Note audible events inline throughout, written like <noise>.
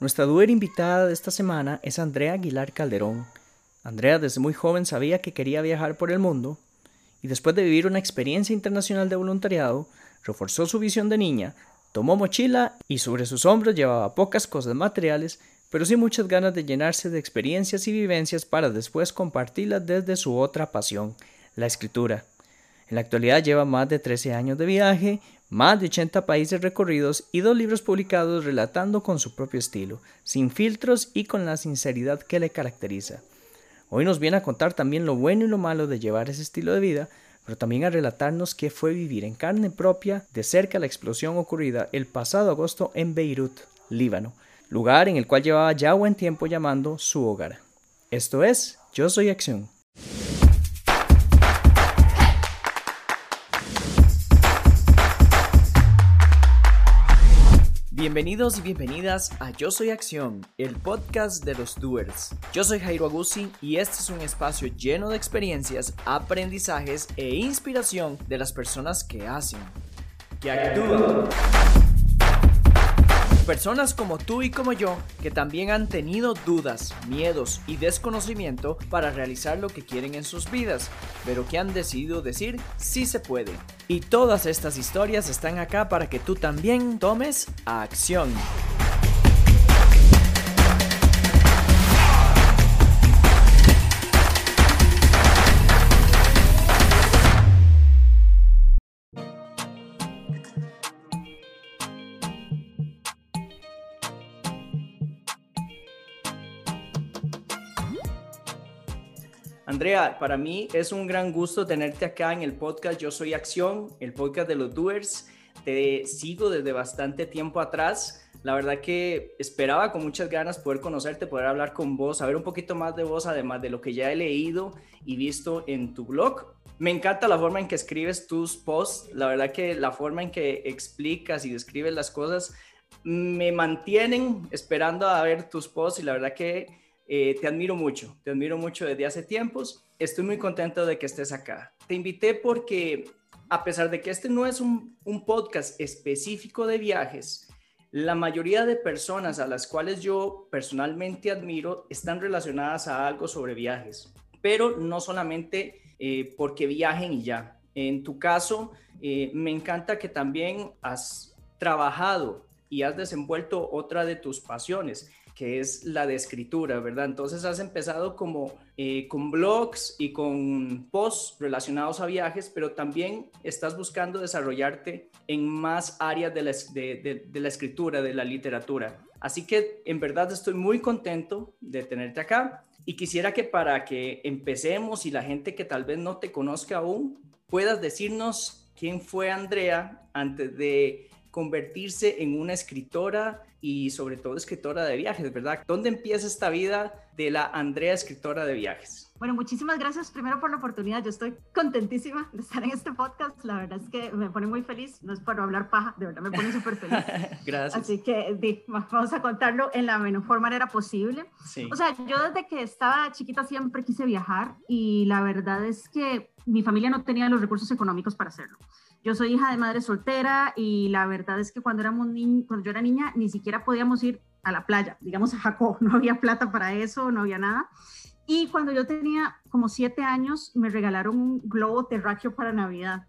Nuestra duer invitada de esta semana es Andrea Aguilar Calderón. Andrea desde muy joven sabía que quería viajar por el mundo y después de vivir una experiencia internacional de voluntariado, reforzó su visión de niña, tomó mochila y sobre sus hombros llevaba pocas cosas materiales, pero sí muchas ganas de llenarse de experiencias y vivencias para después compartirlas desde su otra pasión, la escritura. En la actualidad lleva más de 13 años de viaje, más de 80 países recorridos y dos libros publicados relatando con su propio estilo, sin filtros y con la sinceridad que le caracteriza. Hoy nos viene a contar también lo bueno y lo malo de llevar ese estilo de vida, pero también a relatarnos qué fue vivir en carne propia de cerca la explosión ocurrida el pasado agosto en Beirut, Líbano, lugar en el cual llevaba ya buen tiempo llamando su hogar. Esto es Yo Soy Acción. Bienvenidos y bienvenidas a Yo Soy Acción, el podcast de los doers. Yo soy Jairo Agusi y este es un espacio lleno de experiencias, aprendizajes e inspiración de las personas que hacen, que actúan. Personas como tú y como yo que también han tenido dudas, miedos y desconocimiento para realizar lo que quieren en sus vidas, pero que han decidido decir sí se puede. Y todas estas historias están acá para que tú también tomes acción. Andrea, para mí es un gran gusto tenerte acá en el podcast Yo Soy Acción, el podcast de los doers. Te sigo desde bastante tiempo atrás. La verdad que esperaba con muchas ganas poder conocerte, poder hablar con vos, saber un poquito más de vos, además de lo que ya he leído y visto en tu blog. Me encanta la forma en que escribes tus posts, la verdad que la forma en que explicas y describes las cosas me mantienen esperando a ver tus posts y la verdad que eh, te admiro mucho, te admiro mucho desde hace tiempos. Estoy muy contento de que estés acá. Te invité porque, a pesar de que este no es un, un podcast específico de viajes, la mayoría de personas a las cuales yo personalmente admiro están relacionadas a algo sobre viajes, pero no solamente eh, porque viajen y ya. En tu caso, eh, me encanta que también has trabajado y has desenvuelto otra de tus pasiones que es la de escritura, ¿verdad? Entonces has empezado como eh, con blogs y con posts relacionados a viajes, pero también estás buscando desarrollarte en más áreas de la, de, la escritura, de la literatura. Así que en verdad estoy muy contento de tenerte acá y quisiera que para que empecemos y la gente que tal vez no te conozca aún, puedas decirnos quién fue Andrea antes de convertirse en una escritora y sobre todo escritora de viajes, ¿verdad? ¿Dónde empieza esta vida de la Andrea escritora de viajes? Bueno, muchísimas gracias primero por la oportunidad. Yo estoy contentísima de estar en este podcast. La verdad es que me pone muy feliz. No es para hablar paja, de verdad me pone súper feliz. <laughs> gracias. Así que vamos a contarlo en la mejor manera posible. Sí. O sea, yo desde que estaba chiquita siempre quise viajar y la verdad es que mi familia no tenía los recursos económicos para hacerlo. Yo soy hija de madre soltera y la verdad es que cuando, éramos cuando yo era niña ni siquiera podíamos ir a la playa, digamos a Jacob, <laughs> no había plata para eso, no había nada. Y cuando yo tenía como siete años, me regalaron un globo terráqueo para Navidad.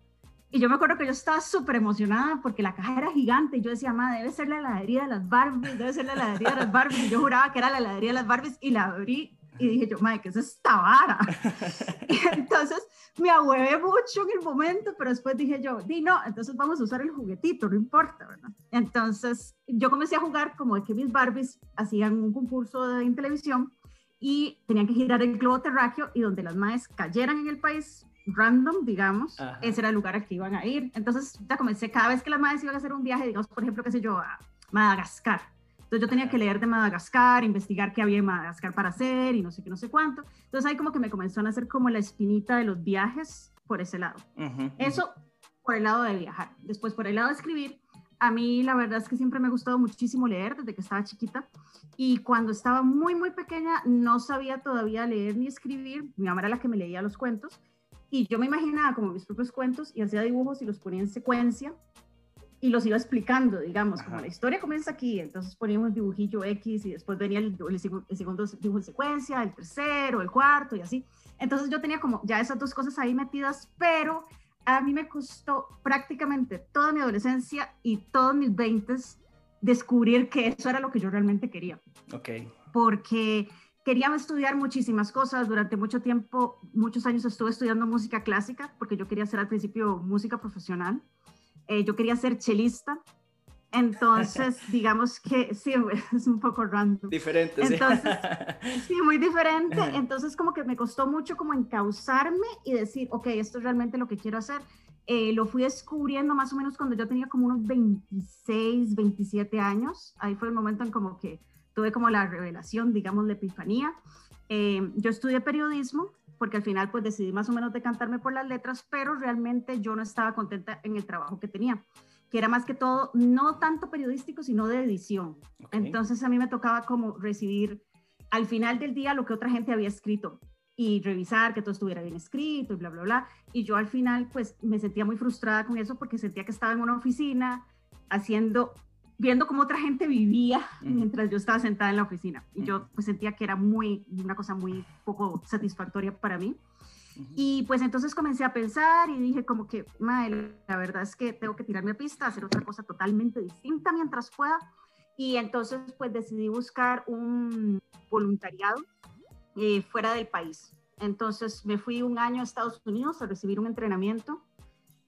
Y yo me acuerdo que yo estaba súper emocionada porque la caja era gigante. Y yo decía, mamá, debe ser la heladería de las Barbies, debe ser la heladería de las Barbies. Y yo juraba que era la heladería de las Barbies y la abrí y dije yo, madre, ¿qué es esta vara? <laughs> y entonces me ahuevé mucho en el momento, pero después dije yo, di no, entonces vamos a usar el juguetito, no importa, ¿verdad? Entonces yo comencé a jugar como de que mis Barbies hacían un concurso en televisión y tenían que girar el globo terráqueo y donde las madres cayeran en el país random, digamos, ese era el lugar al que iban a ir. Entonces ya comencé, cada vez que las madres iban a hacer un viaje, digamos, por ejemplo, qué sé yo, a Madagascar, entonces yo tenía que leer de Madagascar, investigar qué había en Madagascar para hacer y no sé qué, no sé cuánto. Entonces ahí como que me comenzó a nacer como la espinita de los viajes por ese lado. Eso por el lado de viajar. Después por el lado de escribir, a mí la verdad es que siempre me ha gustado muchísimo leer desde que estaba chiquita. Y cuando estaba muy, muy pequeña no sabía todavía leer ni escribir. Mi mamá era la que me leía los cuentos. Y yo me imaginaba como mis propios cuentos y hacía dibujos y los ponía en secuencia y los iba explicando, digamos, como la historia comienza aquí, entonces poníamos dibujillo X y después venía el, el, segundo dibujo en secuencia, el tercero, el cuarto y así. Entonces yo tenía como ya esas dos cosas ahí metidas, pero a mí me costó prácticamente toda mi adolescencia y todos mis veintes descubrir que eso era lo que yo realmente quería. Ok. Porque quería estudiar muchísimas cosas. Durante mucho tiempo, muchos años estuve estudiando música clásica, porque yo quería hacer al principio música profesional. Eh, yo quería ser chelista. Entonces, <laughs> digamos que sí, <laughs> es un poco random. Diferente, Entonces, <laughs> sí. muy diferente. Entonces, como que me costó mucho como encauzarme y decir, ok, esto es realmente lo que quiero hacer. Eh, lo fui descubriendo más o menos cuando yo tenía como unos 26, 27 años. Ahí fue el momento en como que tuve como la revelación, digamos, la epifanía. Eh, yo estudié periodismo porque al final pues decidí más o menos decantarme por las letras, pero realmente yo no estaba contenta en el trabajo que tenía, que era más que todo no tanto periodístico, sino de edición. Entonces a mí me tocaba como recibir al final del día lo que otra gente había escrito y revisar que todo estuviera bien escrito y bla, bla, bla. Y yo al final pues me sentía muy frustrada con eso porque sentía que estaba en una oficina haciendo, viendo cómo otra gente vivía mientras yo estaba sentada en la oficina. Y yo pues sentía que era muy, una cosa muy poco satisfactoria para mí. Y pues entonces comencé a pensar y dije como que, madre, la verdad es que tengo que tirarme a pista, hacer otra cosa totalmente distinta mientras pueda. Y entonces pues decidí buscar un voluntariado eh, fuera del país. Entonces me fui un año a Estados Unidos a recibir un entrenamiento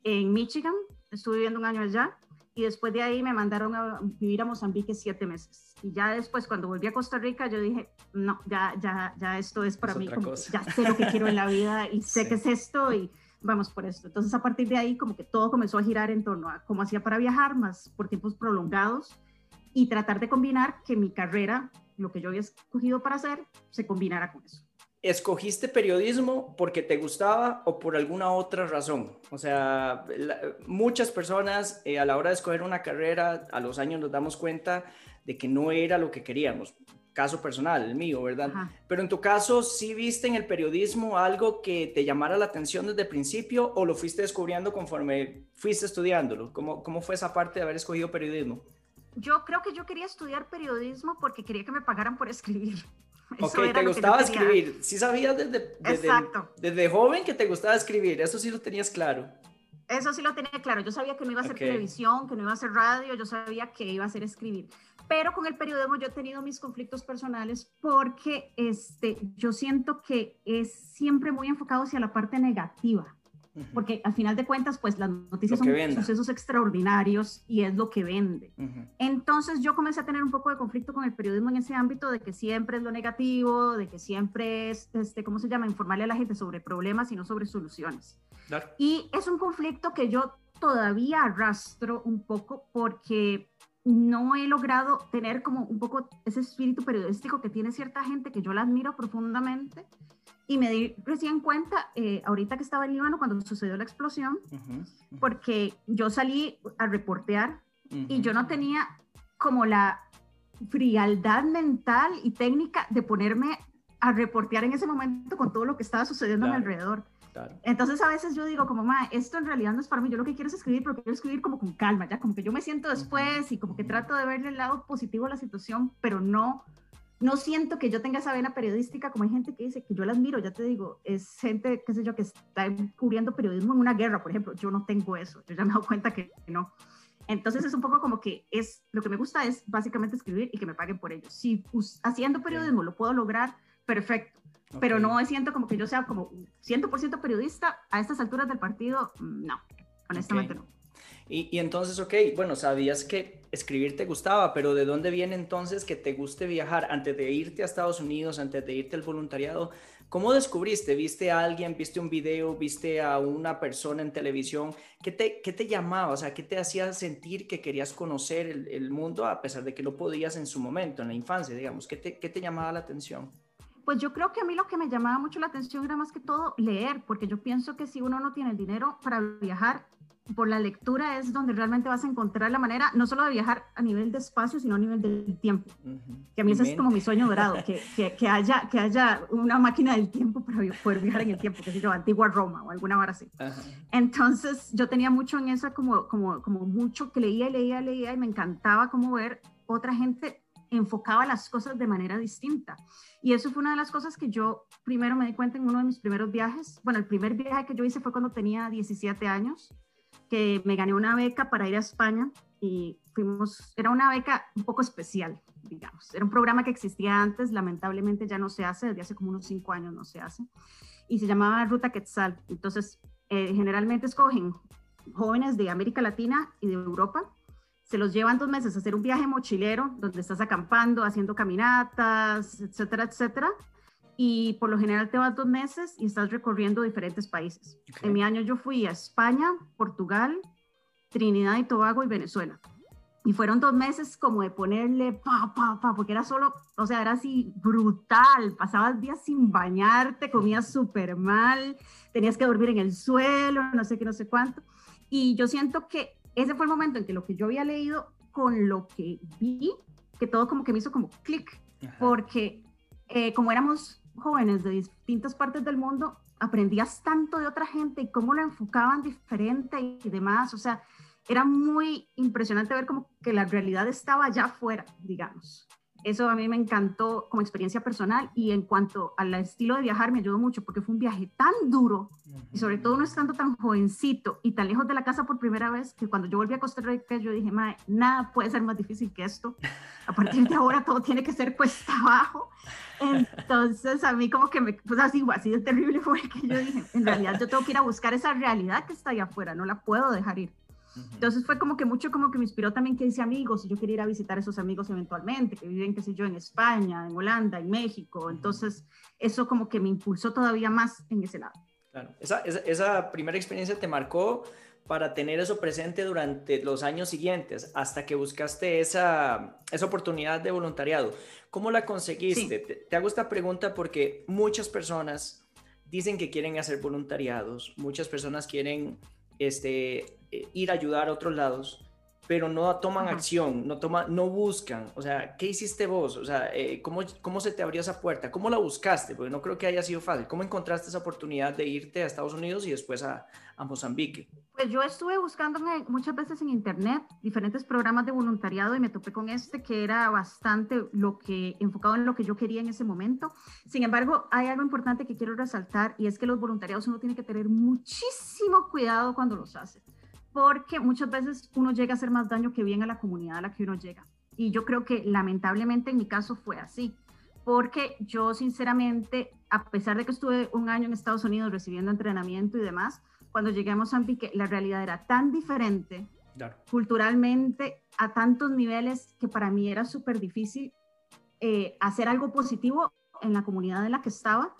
en Michigan. Estuve viviendo un año allá y después de ahí me mandaron a vivir a Mozambique siete meses. Y ya después, cuando volví a Costa Rica, yo dije, no, ya, ya, ya esto es para mí, como ya sé lo que quiero en la vida y <laughs> sé que es esto y vamos por esto. Entonces, a partir de ahí, como que todo comenzó a girar en torno a cómo hacía para viajar, más por tiempos prolongados y tratar de combinar que mi carrera lo que yo había escogido para hacer se combinara con eso. ¿Escogiste periodismo porque te gustaba o por alguna otra razón? O sea, muchas personas eh, a la hora de escoger una carrera, a los años nos damos cuenta de que no era lo que queríamos. Caso personal, el mío, ¿verdad? Pero en tu caso, ¿sí viste en el periodismo algo que te llamara la atención desde el principio o lo fuiste descubriendo conforme fuiste estudiándolo? ¿Cómo, cómo fue esa parte de haber escogido periodismo? yo creo que yo quería estudiar periodismo porque quería que me pagaran por <laughs> escribir. Ok, te gustaba escribir. Sí sabías desde, desde, joven que te gustaba escribir, eso sí lo tenías claro. Eso sí lo tenía claro. Yo sabía que no iba a ser televisión, que no iba a ser radio, yo sabía que iba a ser escribir. Pero con el periodismo yo he tenido mis conflictos personales porque este, yo siento que es siempre muy enfocado hacia la parte negativa porque al final de cuentas, pues las noticias son sucesos extraordinarios y es lo que vende. Entonces yo comencé a tener un poco de conflicto con el periodismo en ese ámbito de que siempre es lo negativo, de que siempre es, este, ¿cómo se llama?, informarle a la gente sobre problemas y no sobre soluciones. Y es un conflicto que yo todavía arrastro un poco porque no he logrado tener como un poco ese espíritu periodístico que tiene cierta gente que yo la admiro profundamente y me di recién cuenta, eh, ahorita que estaba en Líbano, cuando sucedió la explosión, porque yo salí a reportear y yo no tenía como la frialdad mental y técnica de ponerme a reportear en ese momento con todo lo que estaba sucediendo a mi alrededor. Entonces a veces yo digo como, ma, esto en realidad no es para mí, yo lo que quiero es escribir, pero quiero escribir como con calma, ya como que yo me siento después y como que trato de verle el lado positivo a la situación, pero no no siento que yo tenga esa vena periodística, como hay gente que dice que yo la admiro, ya te digo, es gente, qué sé yo, que está cubriendo periodismo en una guerra, por ejemplo, yo no tengo eso, yo ya me he dado cuenta que no. Entonces es un poco como que es, lo que me gusta es básicamente escribir y que me paguen por ello. Si haciendo periodismo lo puedo lograr, perfecto. Pero no siento como que yo sea como 100% periodista a estas alturas del partido, no, honestamente no. Y, entonces, ok, bueno, sabías que escribir te gustaba, pero ¿de dónde viene entonces que te guste viajar? Antes de irte a Estados Unidos, antes de irte al voluntariado, ¿cómo descubriste? ¿Viste a alguien, viste un video, viste a una persona en televisión? ¿Qué te, qué te llamaba? O sea, ¿qué te hacía sentir que querías conocer el, mundo a pesar de que lo podías en su momento, en la infancia, digamos? ¿Qué te, qué te llamaba la atención? Pues yo creo que a mí lo que me llamaba mucho la atención era más que todo leer, porque yo pienso que si uno no tiene el dinero para viajar, por la lectura es donde realmente vas a encontrar la manera, no solo de viajar a nivel de espacio, sino a nivel del tiempo. Que a mí ese es como mi sueño dorado, <laughs> que, que, que, haya, que haya una máquina del tiempo para poder viajar en el tiempo, que sé yo, antigua Roma o alguna hora así. Entonces yo tenía mucho en esa, como, como, como mucho que leía y leía, leía y me encantaba como ver otra gente enfocaba las cosas de manera distinta. Y eso fue una de las cosas que yo primero me di cuenta en uno de mis primeros viajes. Bueno, el primer viaje que yo hice fue cuando tenía 17 años, que me gané una beca para ir a España y fuimos, era una beca un poco especial, digamos. Era un programa que existía antes, lamentablemente ya no se hace, desde hace como unos cinco años no se hace, y se llamaba Ruta Quetzal. Entonces, eh, generalmente escogen jóvenes de América Latina y de Europa se los llevan dos meses a hacer un viaje mochilero donde estás acampando, haciendo caminatas, etcétera, etcétera. Y por lo general te vas dos meses y estás recorriendo diferentes países. En mi año yo fui a España, Portugal, Trinidad y Tobago y Venezuela. Y fueron dos meses como de ponerle pa, pa, pa, porque era solo, o sea, era así brutal. Pasabas días sin bañarte, comías súper mal, tenías que dormir en el suelo, no sé qué, no sé cuánto. Y yo siento que ese fue el momento en que lo que yo había leído con lo que vi, que todo como que me hizo como clic, porque eh, como éramos jóvenes de distintas partes del mundo, aprendías tanto de otra gente y cómo lo enfocaban diferente y demás, o sea, era muy impresionante ver como que la realidad estaba allá afuera, digamos. Eso a mí me encantó como experiencia personal y en cuanto al estilo de viajar me ayudó mucho porque fue un viaje tan duro y sobre todo no estando tan jovencito y tan lejos de la casa por primera vez que cuando yo volví a Costa Rica yo dije, Mae, nada puede ser más difícil que esto. A partir de ahora todo tiene que ser cuesta abajo. Entonces a mí como que me, pues así, así de terrible fue que yo dije, en realidad yo tengo que ir a buscar esa realidad que está allá afuera, no la puedo dejar ir. Entonces fue como que mucho como que me inspiró también que hice amigos y yo quería ir a visitar a esos amigos eventualmente, que viven, qué sé yo, en España, en Holanda, en México. Entonces eso como que me impulsó todavía más en ese lado. Claro, esa, esa, primera experiencia te marcó para tener eso presente durante los años siguientes, hasta que buscaste esa, esa oportunidad de voluntariado. ¿Cómo la conseguiste? Te, te hago esta pregunta porque muchas personas dicen que quieren hacer voluntariados, muchas personas quieren este, eh, ir a ayudar a otros lados, pero no toman acción, no, toma, no buscan. O sea, ¿qué hiciste vos? O sea, eh, ¿cómo, ¿cómo se te abrió esa puerta? ¿Cómo la buscaste? Porque no creo que haya sido fácil. ¿Cómo encontraste esa oportunidad de irte a Estados Unidos y después a, a Mozambique? Pues yo estuve buscando muchas veces en internet diferentes programas de voluntariado y me topé con este que era bastante lo que enfocado en lo que yo quería en ese momento. Sin embargo, hay algo importante que quiero resaltar y es que los voluntariados uno tiene que tener muchísimo cuidado cuando los hace, porque muchas veces uno llega a hacer más daño que bien a la comunidad a la que uno llega. Y yo creo que lamentablemente en mi caso fue así, porque yo sinceramente, a pesar de que estuve un año en Estados Unidos recibiendo entrenamiento y demás, cuando llegué a Mozambique, la realidad era tan diferente culturalmente a tantos niveles que para mí era súper difícil eh, hacer algo positivo en la comunidad en la que estaba,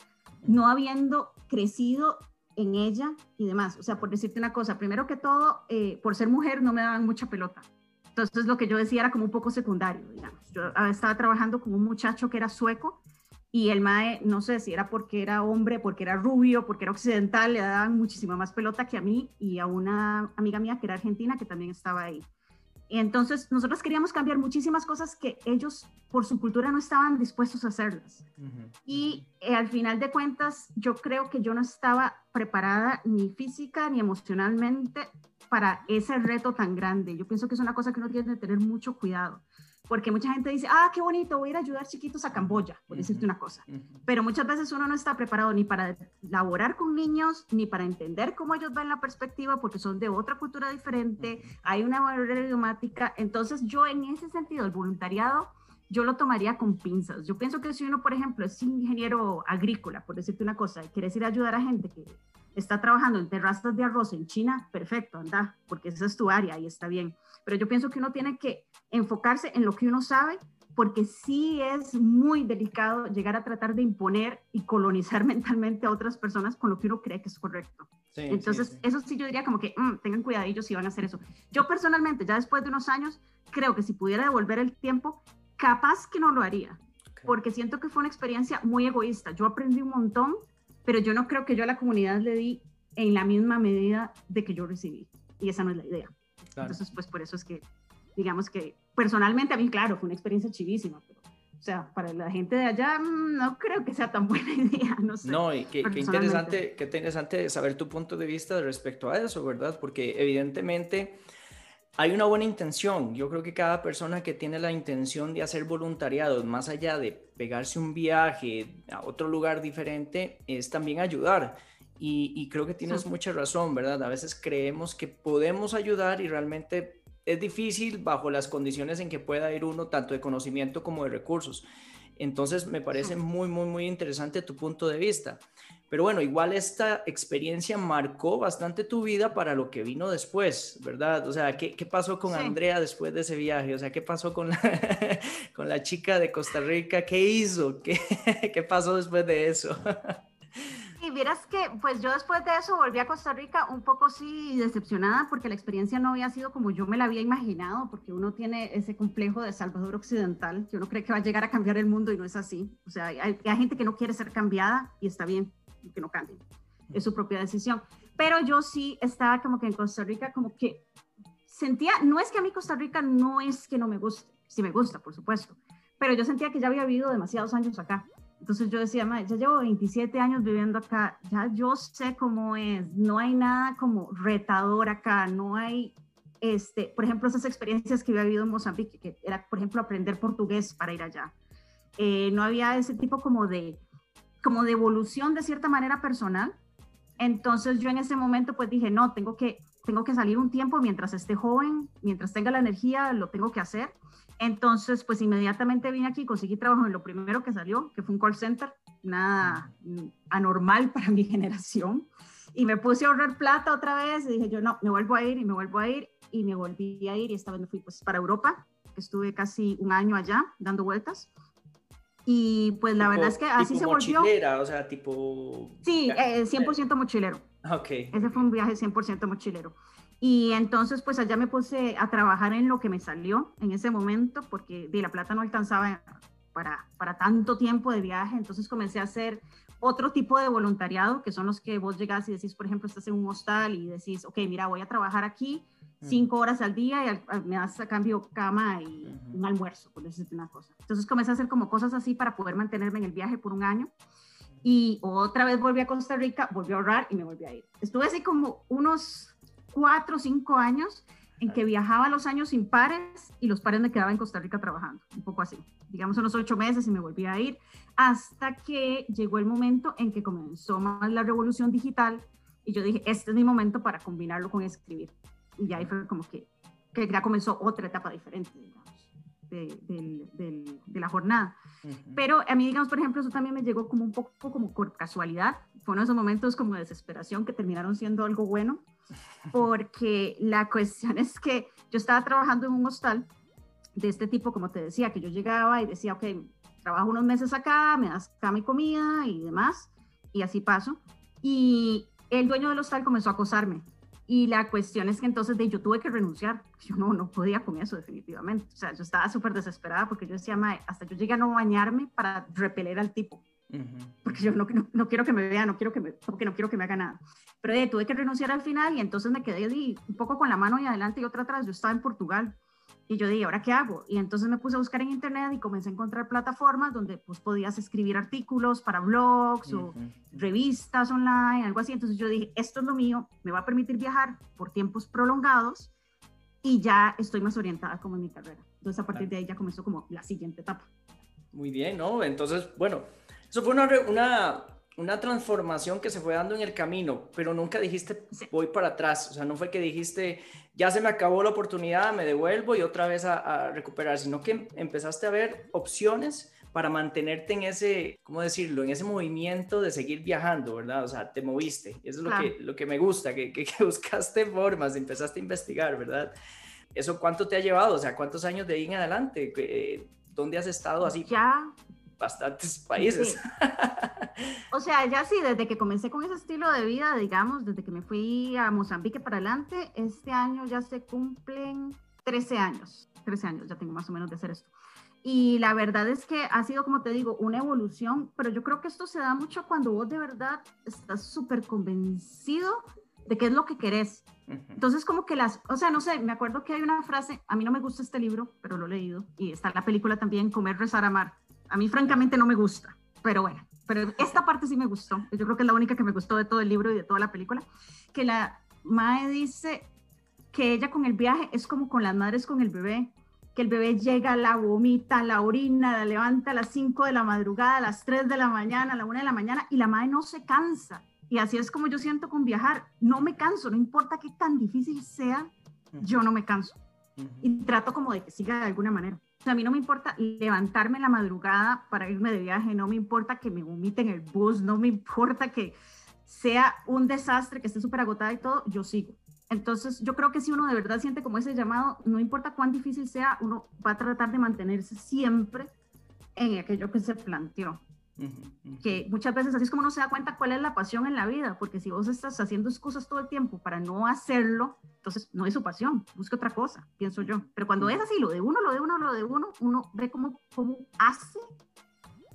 no habiendo crecido en ella y demás. O sea, por decirte una cosa, primero que todo, eh, por ser mujer no me daban mucha pelota. Entonces lo que yo decía era como un poco secundario, digamos. Yo estaba trabajando con un muchacho que era sueco y el MAE, no sé si era porque era hombre, porque era rubio, porque era occidental, le daban muchísima más pelota que a mí y a una amiga mía que era argentina que también estaba ahí. Y entonces nosotros queríamos cambiar muchísimas cosas que ellos por su cultura no estaban dispuestos a hacerlas. Y eh, al final de cuentas yo creo que yo no estaba preparada ni física ni emocionalmente para ese reto tan grande. Yo pienso que es una cosa que uno tiene que tener mucho cuidado porque mucha gente dice, ah, qué bonito, voy a ir a ayudar chiquitos a Camboya, por decirte una cosa. Pero muchas veces uno no está preparado ni para laborar con niños, ni para entender cómo ellos ven la perspectiva, porque son de otra cultura diferente, hay una barrera idiomática. Entonces yo en ese sentido, el voluntariado, yo lo tomaría con pinzas. Yo pienso que si uno, por ejemplo, es ingeniero agrícola, por decirte una cosa, y quieres ir a ayudar a gente que está trabajando en terrazas de arroz en China, perfecto, anda, porque esa es tu área y está bien pero yo pienso que uno tiene que enfocarse en lo que uno sabe, porque sí es muy delicado llegar a tratar de imponer y colonizar <laughs> mentalmente a otras personas con lo que uno cree que es correcto. Entonces, eso sí yo diría como que mm, tengan cuidado ellos si van a hacer eso. Yo personalmente, ya después de unos años, creo que si pudiera devolver el tiempo, capaz que no lo haría, porque siento que fue una experiencia muy egoísta. Yo aprendí un montón, pero yo no creo que yo a la comunidad le di en la misma medida de que yo recibí. y esa no es la idea. Entonces, pues por eso es que, digamos que personalmente a mí, claro, fue una experiencia chivísima, pero o sea, para la gente de allá mm, no creo que sea tan <laughs> buena idea, no sé. No, y qué, interesante, qué interesante saber tu punto de vista respecto a eso, ¿verdad? Porque evidentemente hay una buena intención. Yo creo que cada persona que tiene la intención de hacer voluntariado, más allá de pegarse un viaje a otro lugar diferente, es también ayudar. Y, creo que tienes mucha razón, ¿verdad? A veces creemos que podemos ayudar y realmente es difícil bajo las condiciones en que pueda ir uno, tanto de conocimiento como de recursos. Entonces me parece muy, muy, muy interesante tu punto de vista. Pero bueno, igual esta experiencia marcó bastante tu vida para lo que vino después, ¿verdad? O sea, ¿qué, qué pasó con Andrea después de ese viaje? O sea, ¿qué pasó con la, <laughs> con la chica de Costa Rica? ¿Qué hizo? ¿Qué, <laughs> qué pasó después de eso? <laughs> Vieras que, pues yo después de eso volví a Costa Rica un poco sí decepcionada porque la experiencia no había sido como yo me la había imaginado, porque uno tiene ese complejo de Salvador Occidental, que uno cree que va a llegar a cambiar el mundo y no es así. O sea, hay, hay gente que no quiere ser cambiada y está bien que no cambie. Es su propia decisión. Pero yo sí estaba como que en Costa Rica como que sentía, no es que a mí Costa Rica no es que no me guste, sí me gusta, por supuesto, pero yo sentía que ya había vivido demasiados años acá entonces yo decía, ya llevo 27 años viviendo acá, ya yo sé cómo es, no hay nada como retador acá, no hay, este, por ejemplo, esas experiencias que había vivido en Mozambique, que era, por ejemplo, aprender portugués para ir allá. Eh, no había ese tipo como de, como de evolución de cierta manera personal. Entonces yo en ese momento pues dije, no, tengo que, tengo que salir un tiempo mientras esté joven, mientras tenga la energía, lo tengo que hacer entonces, pues inmediatamente vine aquí, conseguí trabajo en lo primero que salió, que fue un call center, nada anormal para mi generación. Y me puse a ahorrar plata otra vez y dije yo, no, me vuelvo a ir y me vuelvo a ir y me volví a ir y esta vez me fui pues para Europa, que estuve casi un año allá dando vueltas. Y pues la verdad es que así se volvió. mochilera, o sea, tipo... Sí, 100% eh, mochilero. Ok. Ese fue un viaje 100% mochilero. Y entonces, pues allá me puse a trabajar en lo que me salió en ese momento, porque de la plata no alcanzaba para, para tanto tiempo de viaje. Entonces comencé a hacer otro tipo de voluntariado, que son los que vos llegás y decís, por ejemplo, estás en un hostal y decís, ok, mira, voy a trabajar aquí cinco horas al día y me das a cambio cama y un almuerzo, por decirte una cosa. Entonces comencé a hacer como cosas así para poder mantenerme en el viaje por un año. Y otra vez volví a Costa Rica, volví a ahorrar y me volví a ir. Estuve así como unos cuatro o cinco años en que viajaba los años impares y los pares me quedaba en Costa Rica trabajando, un poco así, digamos unos ocho meses y me volví a ir, hasta que llegó el momento en que comenzó más la revolución digital y yo dije, este es mi momento para combinarlo con escribir. Y ahí fue como que, que ya comenzó otra etapa diferente, digamos, de, de, la jornada. Pero a mí, digamos, por ejemplo, eso también me llegó como un poco como por casualidad. Fue uno de esos momentos como de desesperación que terminaron siendo algo bueno <laughs> porque la cuestión es que yo estaba trabajando en un hostal de este tipo, como te decía, que yo llegaba y decía, ok, trabajo unos meses acá, me das acá mi comida y demás, y así paso. Y el dueño del hostal comenzó a acosarme. Y la cuestión es que entonces de, yo tuve que renunciar. Yo no, no podía con eso definitivamente. O sea, yo estaba súper desesperada porque yo decía, hasta yo llegué a no bañarme para repeler al tipo porque yo no, no, quiero que me vea, no quiero que me, porque no quiero que me haga nada. Pero eh, tuve que renunciar al final y entonces me quedé un poco con la mano y adelante y otra atrás. Yo estaba en Portugal y yo dije, ¿ahora qué hago? Y entonces me puse a buscar en internet y comencé a encontrar plataformas donde pues podías escribir artículos para blogs o revistas online, algo así. Entonces yo dije, esto es lo mío, me va a permitir viajar por tiempos prolongados y ya estoy más orientada como en mi carrera. Entonces a partir de ahí ya comenzó como la siguiente etapa. Muy bien, ¿no? Entonces, bueno, eso fue una, una, una, transformación que se fue dando en el camino, pero nunca dijiste voy para atrás. O sea, no fue que dijiste ya se me acabó la oportunidad, me devuelvo y otra vez a, recuperar, sino que empezaste a ver opciones para mantenerte en ese, ¿cómo decirlo?, en ese movimiento de seguir viajando, ¿verdad? O sea, te moviste. Eso es lo, que, lo que me gusta, que, que, <laughs> buscaste formas, empezaste a investigar, ¿verdad? ¿Eso cuánto te ha llevado? O sea, ¿cuántos años de ahí en adelante? Eh, ¿Dónde has estado así? Ya, bastantes países. O sea, ya sí, desde que comencé con ese estilo de vida, digamos, desde que me fui a Mozambique para adelante, este año ya se cumplen 13 años, 13 años ya tengo más o menos de hacer esto. Y la verdad es que ha sido, como te digo, una evolución, pero yo creo que esto se da mucho cuando vos de verdad estás súper convencido de qué es lo que querés. Entonces, como que las, o sea, no sé, me acuerdo que hay una frase, a mí no me gusta este libro, pero lo he leído, y está la película también, Comer, Rezar, Amar. A mí, francamente, no me gusta, pero bueno, pero esta parte sí me gustó. Yo creo que es la única que me gustó de todo el libro y de toda la película, que la Mae dice que ella con el viaje es como con las madres con el bebé, que el bebé llega, la vomita, la orina, la levanta a las 5 de la madrugada, a las 3 de la mañana, a la 1 de la mañana, y la madre no se cansa. Y así es como yo siento con viajar. No me canso, no importa qué tan difícil sea, yo no me canso. Y trato como de que siga de alguna manera. A mí no me importa levantarme en la madrugada para irme de viaje, no me importa que me vomiten el bus, no me importa que sea un desastre, que esté súper agotada y todo, yo sigo. Entonces, yo creo que si uno de verdad siente como ese llamado, no importa cuán difícil sea, uno va a tratar de mantenerse siempre en aquello que se planteó. Que muchas veces así es como uno se da cuenta cuál es la pasión en la vida, porque si vos estás haciendo excusas todo el tiempo para no hacerlo, entonces no es su pasión, busca otra cosa, pienso yo. Pero cuando es así, lo de uno, lo de uno, lo de uno, uno ve cómo, cómo hace,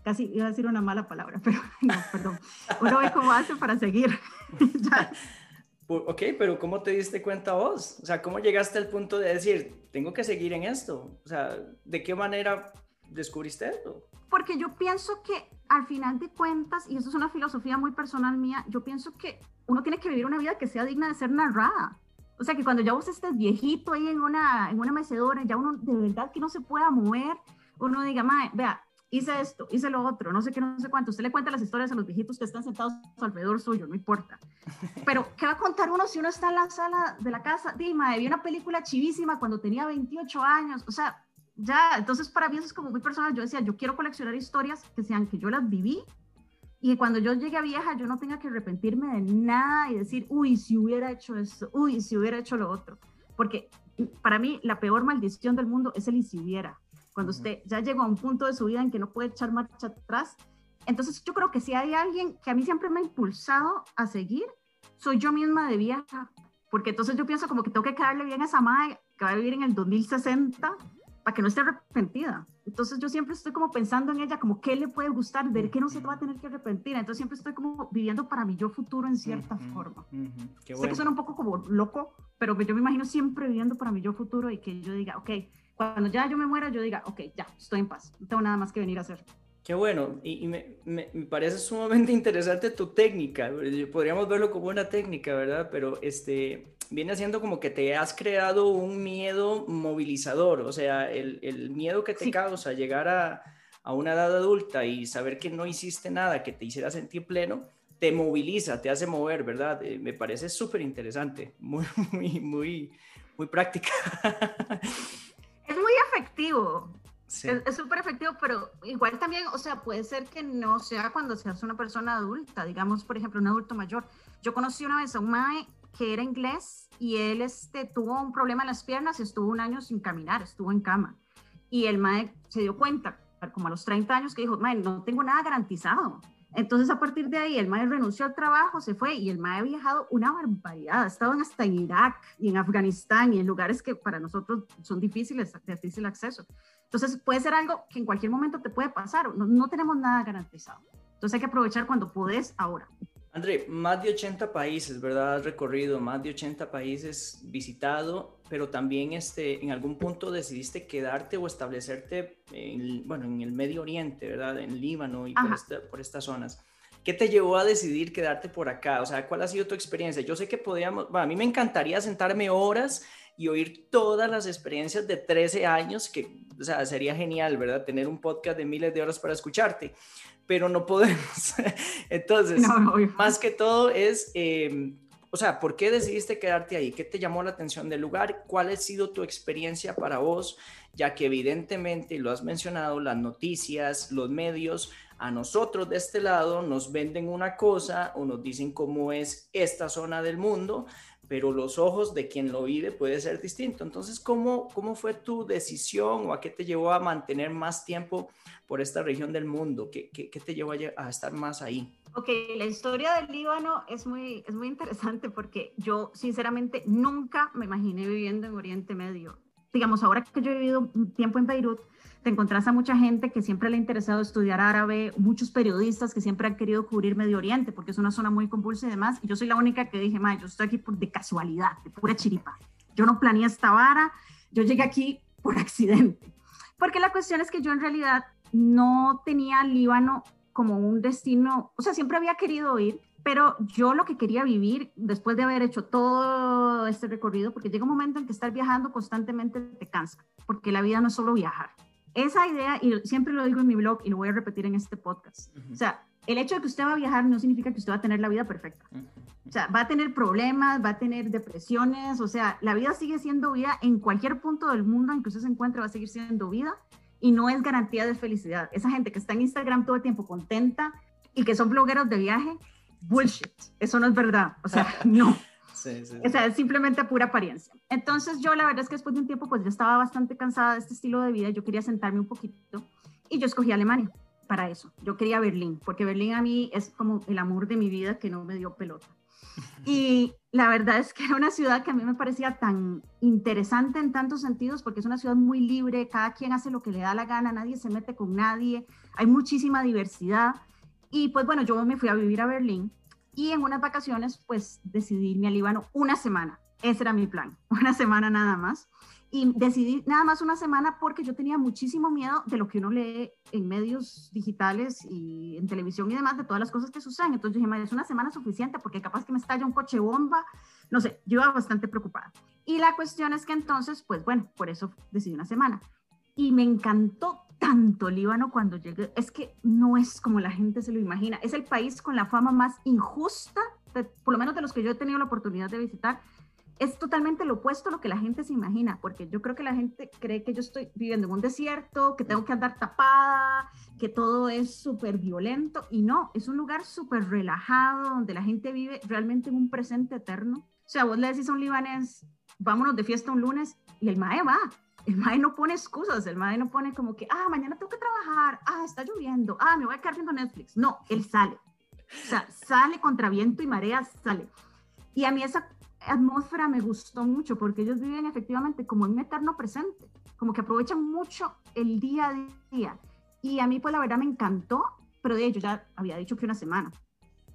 casi iba a decir una mala palabra, <laughs> pero no, perdón, uno ve cómo hace para seguir. <laughs> ya, Ok, pero ¿cómo te diste cuenta vos? O sea, ¿cómo llegaste al punto de decir, tengo que seguir en esto? O sea, ¿de qué manera descubriste esto? Porque yo pienso que al final de cuentas, y eso es una filosofía muy personal mía, yo pienso que uno tiene que vivir una vida que sea digna de ser narrada. O sea, que cuando ya vos estés viejito ahí en una, en una mecedora, ya uno de verdad que no se pueda mover, uno diga, mae, vea, hice esto, hice lo otro, no sé qué, no sé cuánto. Usted le cuenta las historias a los viejitos que están sentados alrededor suyo, no importa. <laughs> Pero, ¿qué va a contar uno si uno está en la sala de la casa? Dime, vi una película chivísima cuando tenía 28 años. O sea, ya, entonces para mí eso es como muy personal. Yo decía, yo quiero coleccionar historias que sean que yo las viví y que cuando yo llegue a vieja yo no tenga que arrepentirme de nada y decir, uy, si hubiera hecho esto, uy, si hubiera hecho lo otro. Porque para mí la peor maldición del mundo es el y si hubiera cuando usted ya llegó a un punto de su vida en que no puede echar marcha atrás. Entonces yo creo que si hay alguien que a mí siempre me ha impulsado a seguir, soy yo misma de vieja, porque entonces yo pienso como que tengo que quedarle bien a esa madre que va a vivir en el 2060 para que no esté arrepentida. Entonces yo siempre estoy como pensando en ella, como qué le puede gustar, ver qué no se va a tener que arrepentir. Entonces siempre estoy como viviendo para mi yo futuro en cierta forma. Sé que suena un poco como loco, pero yo me imagino siempre viviendo para mi yo futuro y que yo diga, ok, cuando ya yo me muera, yo diga, ok, ya, estoy en paz, no tengo nada más que venir a hacer. Qué bueno, y, me, me, parece sumamente <laughs> interesante tu técnica, podríamos verlo como una técnica, ¿verdad? Pero este, viene siendo como que te has creado un miedo movilizador, o sea, el, el miedo que te causa llegar a, a, una edad adulta y saber que no hiciste nada que te hiciera sentir pleno, te moviliza, te hace mover, ¿verdad? Eh, me parece súper interesante, <laughs> muy, muy, muy, muy práctica. Es muy efectivo. Es súper efectivo, pero igual también, o sea, puede ser que no sea cuando seas una persona adulta, digamos, por ejemplo, un adulto mayor. Yo conocí una vez a un mae que era inglés y él este, tuvo un problema en las piernas estuvo un año sin caminar, estuvo en cama. Y el mae se dio cuenta, como a los 30 años, que dijo, mae, no tengo nada garantizado. Entonces, a partir de ahí, el MAE renunció al trabajo, se fue y el MAE ha viajado una barbaridad. Ha estado hasta en Irak y en Afganistán y en lugares que para nosotros son difíciles, de difícil acceso. Entonces, puede ser algo que en cualquier momento te puede pasar. No, no tenemos nada garantizado. Entonces, hay que aprovechar cuando podés ahora. André, más de 80 países, ¿verdad? Has recorrido más de 80 países visitado, pero también este, en algún punto decidiste quedarte o establecerte en, bueno, en el Medio Oriente, ¿verdad? En Líbano y por, estas zonas. ¿Qué te llevó a decidir quedarte por acá? O sea, ¿cuál ha sido tu experiencia? Yo sé que podíamos, bueno, a mí me encantaría sentarme horas y oír todas las experiencias de 13 años, que, o sea, sería genial, ¿verdad? Tener un podcast de miles de horas para escucharte pero no podemos. <laughs> Entonces, más que todo es, em, o sea, ¿por qué decidiste quedarte ahí? ¿Qué te llamó la atención del lugar? ¿Cuál ha sido tu experiencia para vos? Ya que evidentemente, lo has mencionado, las noticias, los medios, a nosotros de este lado nos venden una cosa o nos dicen cómo es esta zona del mundo, pero los ojos de quien lo vive puede ser distinto. Entonces, ¿cómo, cómo fue tu decisión o a qué te llevó a mantener más tiempo por esta región del mundo? ¿Qué, qué, te llevó a, estar más ahí? Ok, la historia del Líbano es muy, es muy interesante porque yo sinceramente nunca me imaginé viviendo en Oriente Medio. digamos, ahora que yo he vivido un tiempo en Beirut, te encontrás a mucha gente que siempre le ha interesado estudiar árabe, muchos periodistas que siempre han querido cubrir Medio Oriente, porque es una zona muy compulsa y demás. Y yo soy la única que dije, ma, yo estoy aquí por, de casualidad, de pura chiripa. Yo no planeé esta vara, yo llegué aquí por <laughs> accidente. Porque la cuestión es que yo en realidad no tenía Líbano como un destino, o sea, siempre había querido ir, pero yo lo que quería vivir después de haber hecho todo este recorrido, porque llega un momento en que estar viajando constantemente te cansa, porque la vida no es solo viajar. Esa idea, y siempre lo digo en mi blog y lo voy a repetir en este podcast, o sea, el hecho de que usted va a viajar no significa que usted va a tener la vida perfecta. O sea, va a tener problemas, va a tener depresiones, o sea, la vida sigue siendo vida en cualquier punto del mundo en que usted se encuentre, va a seguir siendo vida y no es garantía de felicidad. Esa gente que está en Instagram todo el tiempo contenta y que son blogueros de viaje, bullshit, eso no es verdad, o sea, <laughs> no. Sí, sí, O sea, es simplemente pura apariencia. Entonces yo la verdad es que después de un tiempo pues ya estaba bastante cansada de este estilo de vida, yo quería sentarme un poquito y yo escogí Alemania para eso. Yo quería Berlín, porque Berlín a mí es como el amor de mi vida que no me dio pelota. <laughs> Y la verdad es que era una ciudad que a mí me parecía tan interesante en tantos sentidos, porque es una ciudad muy libre, cada quien hace lo que le da la gana, nadie se mete con nadie, hay muchísima diversidad. Y pues bueno, yo me fui a vivir a Berlín y en unas vacaciones pues decidí irme al Líbano una semana. Ese era mi plan, <laughs> una semana nada más y decidí nada más una semana porque yo tenía muchísimo miedo de lo que uno lee en medios digitales y en televisión y demás, de todas las cosas que suceden. Entonces dije, es una semana suficiente porque capaz que me estalla un coche bomba. No sé, yo iba bastante preocupada. Y la cuestión es que entonces, pues bueno, por eso decidí una semana. Y me encantó tanto Líbano cuando llegué. Es que no es como la gente se lo imagina. Es el país con la fama más injusta, por lo menos de los que yo he tenido la oportunidad de visitar es totalmente lo opuesto a lo que la gente se imagina, porque yo creo que la gente cree que yo estoy viviendo en un desierto, que tengo que andar tapada, que todo es súper violento, y no, es un lugar súper relajado, donde la gente vive realmente en un presente eterno. O sea, vos le decís a un libanés, vámonos de fiesta un lunes, y el mae va. El mae no pone excusas, el mae no pone como que, ah, mañana tengo que trabajar, ah, está lloviendo, ah, me voy a quedar viendo Netflix. No, él sale. O sea, sale contra viento y marea, sale. Y a mí esa atmósfera me gustó mucho porque ellos viven efectivamente como en un eterno presente, como que aprovechan mucho el día a día. Y a mí pues la verdad me encantó, pero de ellos ya había dicho que una semana.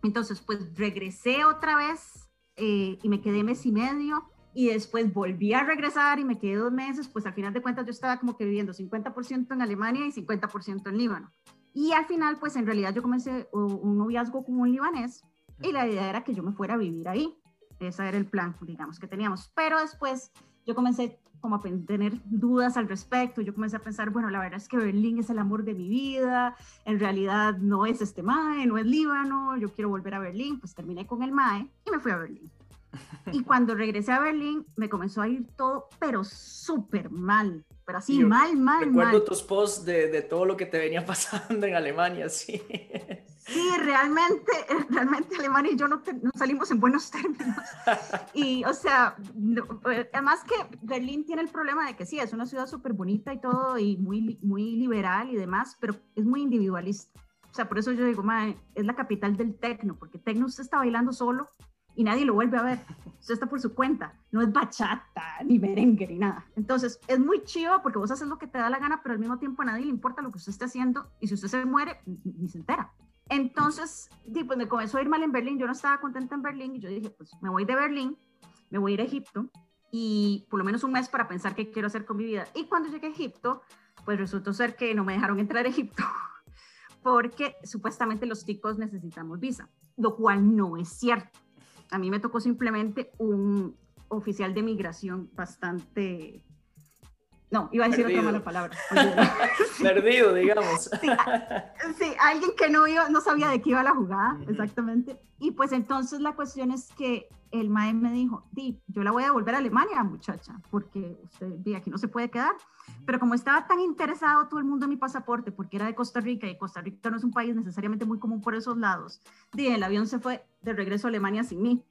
Entonces pues regresé otra vez eh, y me quedé mes y medio y después volví a regresar y me quedé dos meses, pues al final de cuentas yo estaba como que viviendo 50% en Alemania y 50% en Líbano. Y al final pues en realidad yo comencé un noviazgo con un libanés y la idea era que yo me fuera a vivir ahí. Ese era el plan, digamos, que teníamos. Pero después yo comencé como a tener dudas al respecto. Yo comencé a pensar, bueno, la verdad es que Berlín es el amor de mi vida. En realidad no es este MAE, no es Líbano. Yo quiero volver a Berlín. Pues terminé con el MAE y me fui a Berlín. Y <laughs> cuando regresé a Berlín, me comenzó a ir todo, pero súper mal. Pero así, mal, mal, recuerdo tus posts de, de, todo lo que te venía <laughs> pasando en Alemania, sí. Sí, realmente, <laughs> realmente Alemania y yo no, salimos en buenos términos. Y, o sea, eh, además que Berlín tiene el problema de que sí, es una ciudad súper bonita y todo, y muy, muy liberal y demás, pero es muy individualista. O sea, por eso yo digo, es la capital del tecno, porque tecno usted está bailando solo y nadie lo vuelve a ver. Usted está por su cuenta. No es bachata, ni merengue, ni nada. Entonces, es muy chido porque vos haces lo que te da la gana, pero al mismo tiempo a nadie le importa lo que usted esté haciendo y si usted se muere, ni se entera. Entonces, pues me comenzó a ir mal en Berlín. Yo no estaba contenta en Berlín y yo dije, pues me voy de Berlín, me voy a ir a Egipto y por lo menos un mes para pensar qué quiero hacer con mi vida. Y cuando llegué a Egipto, pues resultó ser que no me dejaron entrar a Egipto <laughs> porque supuestamente los ticos necesitamos visa, lo cual no es cierto a mí me tocó simplemente un oficial de migración bastante... No, iba a decir otra mala palabra. <laughs> Perdido, digamos. Sí, alguien que no, iba, no sabía de qué iba la jugada, exactamente. Y pues entonces la cuestión es que el MAE me dijo, Di, yo la voy a devolver a Alemania, muchacha, porque usted, aquí no se puede quedar. Pero como estaba tan interesado todo el mundo en mi pasaporte, porque era de Costa Rica, y Costa Rica no es un país necesariamente muy común por esos lados, di, el avión se fue de regreso a Alemania sin mí.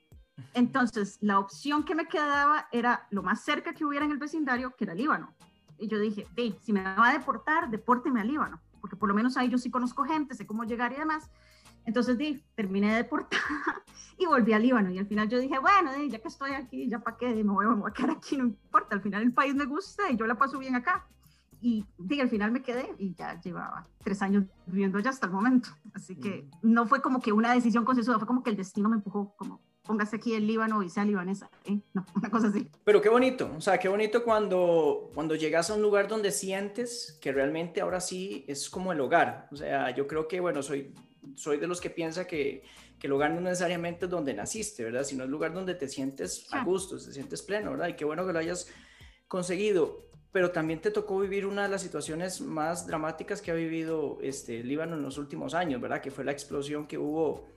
Entonces, la opción que me quedaba era lo más cerca que hubiera en el vecindario, que era Líbano. Y yo dije, Di, si me va a deportar, depórteme a Líbano, porque por lo menos ahí yo sí conozco gente, sé cómo llegar y demás. Entonces di, terminé deportada <laughs> y volví al Líbano. Y al final yo dije, bueno, ya que estoy aquí, ya para qué, me voy, me voy a quedar aquí, no importa. Al final el país me gusta y yo la paso bien acá y al final me quedé y ya llevaba tres años viviendo allá hasta el momento. Así que no fue como que una decisión consensuada, fue como que el destino me empujó, como póngase aquí el Líbano y sea libanesa. ¿eh? No, <laughs> una cosa así. Pero qué bonito, o sea, qué bonito cuando, cuando llegas a un lugar donde sientes que realmente ahora sí es como el hogar. O sea, yo creo que, bueno, soy, soy de los que piensa que, que el hogar no necesariamente es donde naciste, ¿verdad? Sino el lugar donde te sientes a gusto, te sientes pleno, ¿verdad? Y qué bueno que lo hayas conseguido pero también te tocó vivir una de las situaciones más dramáticas que ha vivido este, Líbano en los últimos años, ¿verdad? Que fue la explosión que hubo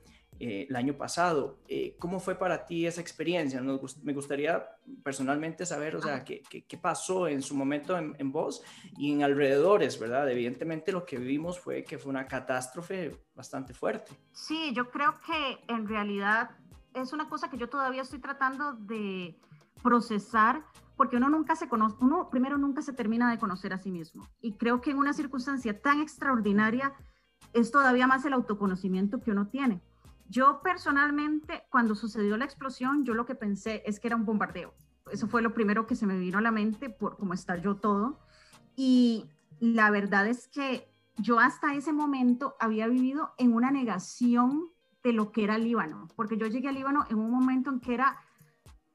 eh, el año pasado. Eh, ¿Cómo fue para ti esa experiencia? me gustaría personalmente saber, o sea, qué, qué, pasó en su momento en, en, vos y en alrededores, ¿verdad? Evidentemente lo que vivimos fue que fue una catástrofe bastante fuerte. Sí, yo creo que en realidad es una cosa que yo todavía estoy tratando de procesar porque uno nunca se conoce, uno primero nunca se termina de conocer a sí mismo. Y creo que en una circunstancia tan extraordinaria es todavía más el autoconocimiento que uno tiene. Yo personalmente, cuando sucedió la explosión, yo lo que pensé es que era un bombardeo. Eso fue lo primero que se me vino a la mente por cómo estalló todo. Y la verdad es que yo hasta ese momento había vivido en una negación de lo que era Líbano, porque yo llegué a Líbano en un momento en que era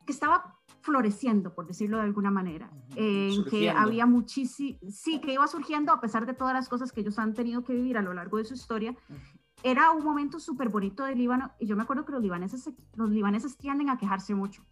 que estaba floreciendo, por decirlo de alguna manera, en que había muchísimo, sí, que iba surgiendo a pesar de todas las cosas que ellos han tenido que vivir a lo largo de su historia. Era un momento súper bonito de Líbano y yo me acuerdo que los libaneses, los libaneses tienden a quejarse mucho.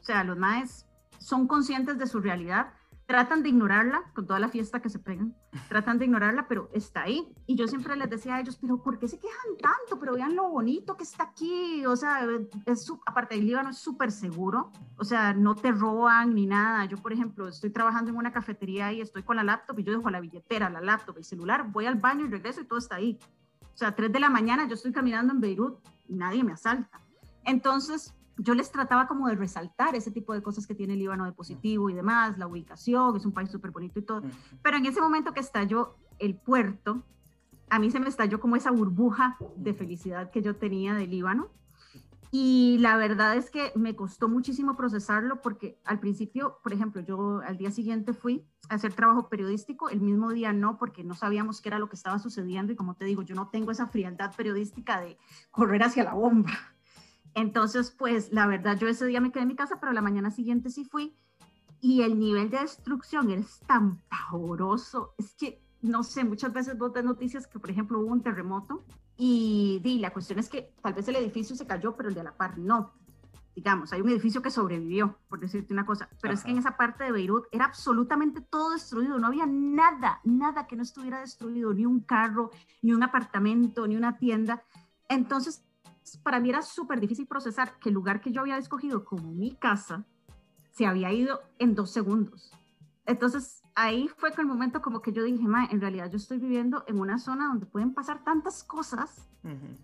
O sea, los maes son conscientes de su realidad tratan de ignorarla con toda la fiesta que se pegan, tratan de ignorarla, pero está ahí. Y yo siempre les decía a ellos, pero ¿por qué se quejan tanto? Pero vean lo bonito que está aquí. O sea, es, aparte del Líbano es súper seguro, o sea, no te roban ni nada. Yo, por ejemplo, estoy trabajando en una cafetería y estoy con la laptop y yo dejo la billetera, la laptop, el celular, voy al baño y regreso y todo está ahí. O sea, 3 de la mañana yo estoy caminando en Beirut y nadie me asalta. Entonces, yo les trataba como de resaltar ese tipo de cosas que tiene el Líbano de positivo y demás, la ubicación, es un país súper bonito y todo. Pero en ese momento que estalló el puerto, a mí se me estalló como esa burbuja de felicidad que yo tenía del Líbano. Y la verdad es que me costó muchísimo procesarlo porque al principio, por ejemplo, yo al día siguiente fui a hacer trabajo periodístico, el mismo día no, porque no sabíamos qué era lo que estaba sucediendo y como te digo, yo no tengo esa frialdad periodística de correr hacia la bomba. Entonces, pues la verdad, yo ese día me quedé en mi casa, pero la mañana siguiente sí fui. Y el nivel de destrucción es tan pavoroso. Es que, no sé, muchas veces vos ves noticias que, por ejemplo, hubo un terremoto y, y la cuestión es que tal vez el edificio se cayó, pero el de la par no. Digamos, hay un edificio que sobrevivió, por decirte una cosa, pero es que en esa parte de Beirut era absolutamente todo destruido, no había nada, nada que no estuviera destruido, ni un carro, ni un apartamento, ni una tienda. Entonces, para mí era súper difícil procesar que el lugar que yo había escogido como mi casa se había ido en dos segundos. Entonces ahí fue con el momento como que yo dije, ma, en realidad yo estoy viviendo en una zona donde pueden pasar tantas cosas,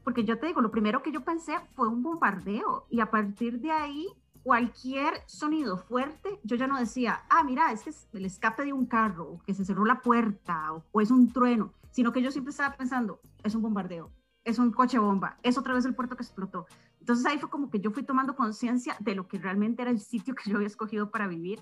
porque yo te digo, lo primero que yo pensé fue un bombardeo y a partir de ahí cualquier sonido fuerte, yo ya no decía, ah, mira, es que es el escape de un carro, o que se cerró la puerta, o, o es un trueno, sino que yo siempre estaba pensando, es un bombardeo, es un coche bomba, es otra vez el puerto que explotó. Entonces ahí fue como que yo fui tomando conciencia de lo que realmente era el sitio que yo había escogido para vivir.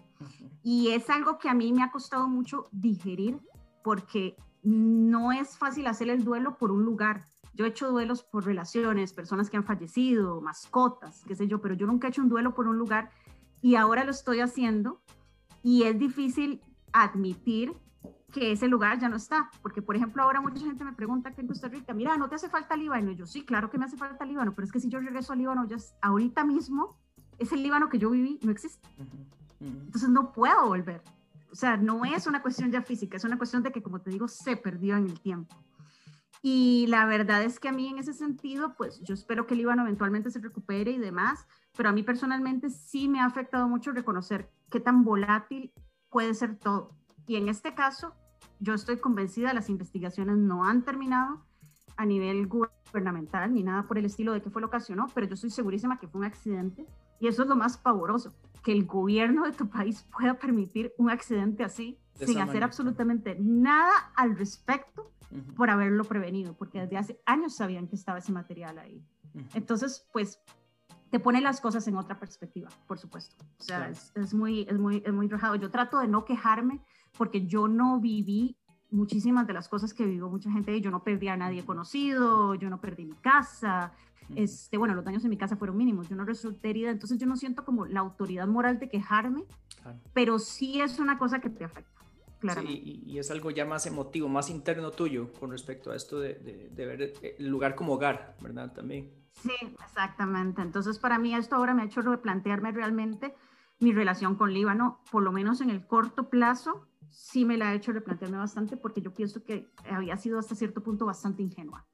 Y es algo que a mí me ha costado mucho digerir porque no es fácil hacer el duelo por un lugar. Yo he hecho duelos por relaciones, personas que han fallecido, mascotas, qué sé yo, pero yo nunca he hecho un duelo por un lugar y ahora lo estoy haciendo y es difícil admitir que ese lugar ya no está. Porque, por ejemplo, ahora mucha gente me pregunta que en Costa Rica, mira, ¿no te hace falta Líbano? Y yo, sí, claro que me hace falta Líbano, pero es que si yo regreso a Líbano, ya ahorita mismo, ese Líbano que yo viví no existe. Entonces no puedo volver. O sea, no es una cuestión ya física, es una cuestión de que, como te digo, se perdió en el tiempo. Y la verdad es que a mí en ese sentido, pues yo espero que el Líbano eventualmente se recupere y demás, pero a mí personalmente sí me ha afectado mucho reconocer qué tan volátil puede ser todo. Y en este caso, yo estoy convencida, las investigaciones no han terminado a nivel gubernamental ni nada por el estilo de qué fue lo que ocasionó, pero yo estoy segurísima que fue un accidente y eso es lo más pavoroso, que el gobierno de tu país pueda permitir un accidente así sin hacer absolutamente nada al respecto por haberlo prevenido, porque desde hace años sabían que estaba ese material ahí. Entonces, pues te pone las cosas en otra perspectiva, por supuesto. O sea, es, es, muy, es, muy, es muy rajado. Yo trato de no quejarme porque yo no viví muchísimas de las cosas que vivió mucha gente. Yo no perdí a nadie conocido, yo no perdí mi casa. Este, bueno, los daños en mi casa fueron mínimos, yo no resulté herida, entonces yo no siento como la autoridad moral de quejarme, pero sí es una cosa que te afecta. Sí, y, es algo ya más emotivo, más interno tuyo con respecto a esto de, de, ver el lugar como hogar, ¿verdad? También. Sí, exactamente. Entonces, para mí esto ahora me ha hecho replantearme realmente mi relación con Líbano, por lo menos en el corto plazo, sí me la ha hecho replantearme bastante porque yo pienso que había sido hasta cierto punto bastante ingenua.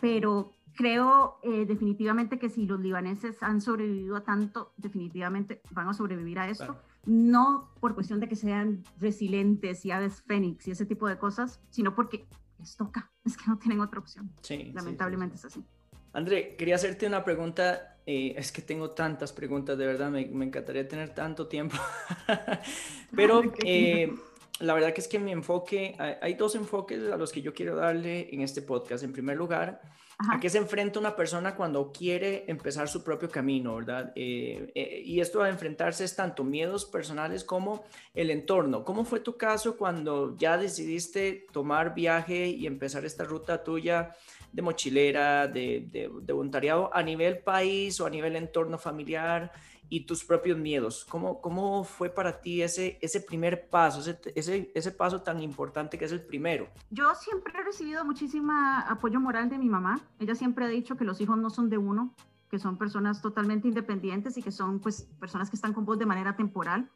Pero creo eh, definitivamente que si los libaneses han sobrevivido a tanto, definitivamente van a sobrevivir a esto. No por cuestión de que sean resilientes y aves fénix y ese tipo de cosas, sino porque les toca, es que no tienen otra opción. Sí, Lamentablemente es así. André, quería hacerte una pregunta. Eh, es que tengo tantas preguntas, de verdad, me, me encantaría tener tanto tiempo. <laughs> Pero eh, la verdad que es que mi enfoque, hay dos enfoques a los que yo quiero darle en este podcast. En primer lugar, ¿A qué se enfrenta una persona cuando quiere empezar su propio camino, verdad? Eh, eh, y esto a enfrentarse es tanto miedos personales como el entorno. ¿Cómo fue tu caso cuando ya decidiste tomar viaje y empezar esta ruta tuya de mochilera, de, de, de voluntariado a nivel país o a nivel entorno familiar? Y tus propios miedos. ¿Cómo, cómo fue para ti ese, ese primer paso, ese, ese, ese, paso tan importante que es el primero? Yo siempre he recibido muchísimo apoyo moral de mi mamá. Ella siempre ha dicho que los hijos no son de uno, que son personas totalmente independientes y que son pues personas que están con vos de manera temporal.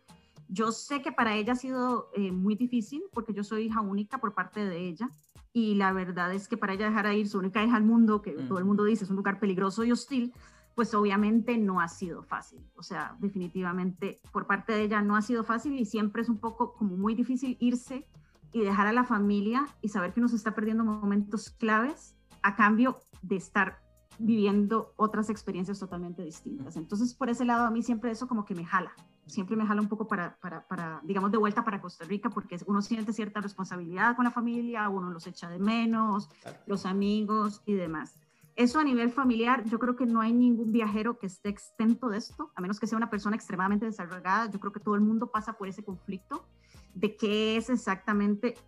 Yo sé que para ella ha sido eh, muy difícil porque yo soy hija única por parte de ella y la verdad es que para ella dejar a ir su única hija al mundo, que todo el mundo dice es un lugar peligroso y hostil, pues obviamente no ha sido fácil. O sea, definitivamente por parte de ella no ha sido fácil y siempre es un poco como muy difícil irse y dejar a la familia y saber que uno se está perdiendo momentos claves a cambio de estar viviendo otras experiencias totalmente distintas. Entonces, por ese lado, a mí siempre eso como que me jala, siempre me jala un poco para, para, para, digamos, de vuelta para Costa Rica, porque uno siente cierta responsabilidad con la familia, uno los echa de menos, los amigos y demás. Eso a nivel familiar, yo creo que no hay ningún viajero que esté exento de esto, a menos que sea una persona extremadamente desarrollada. Yo creo que todo el mundo pasa por ese conflicto de qué es exactamente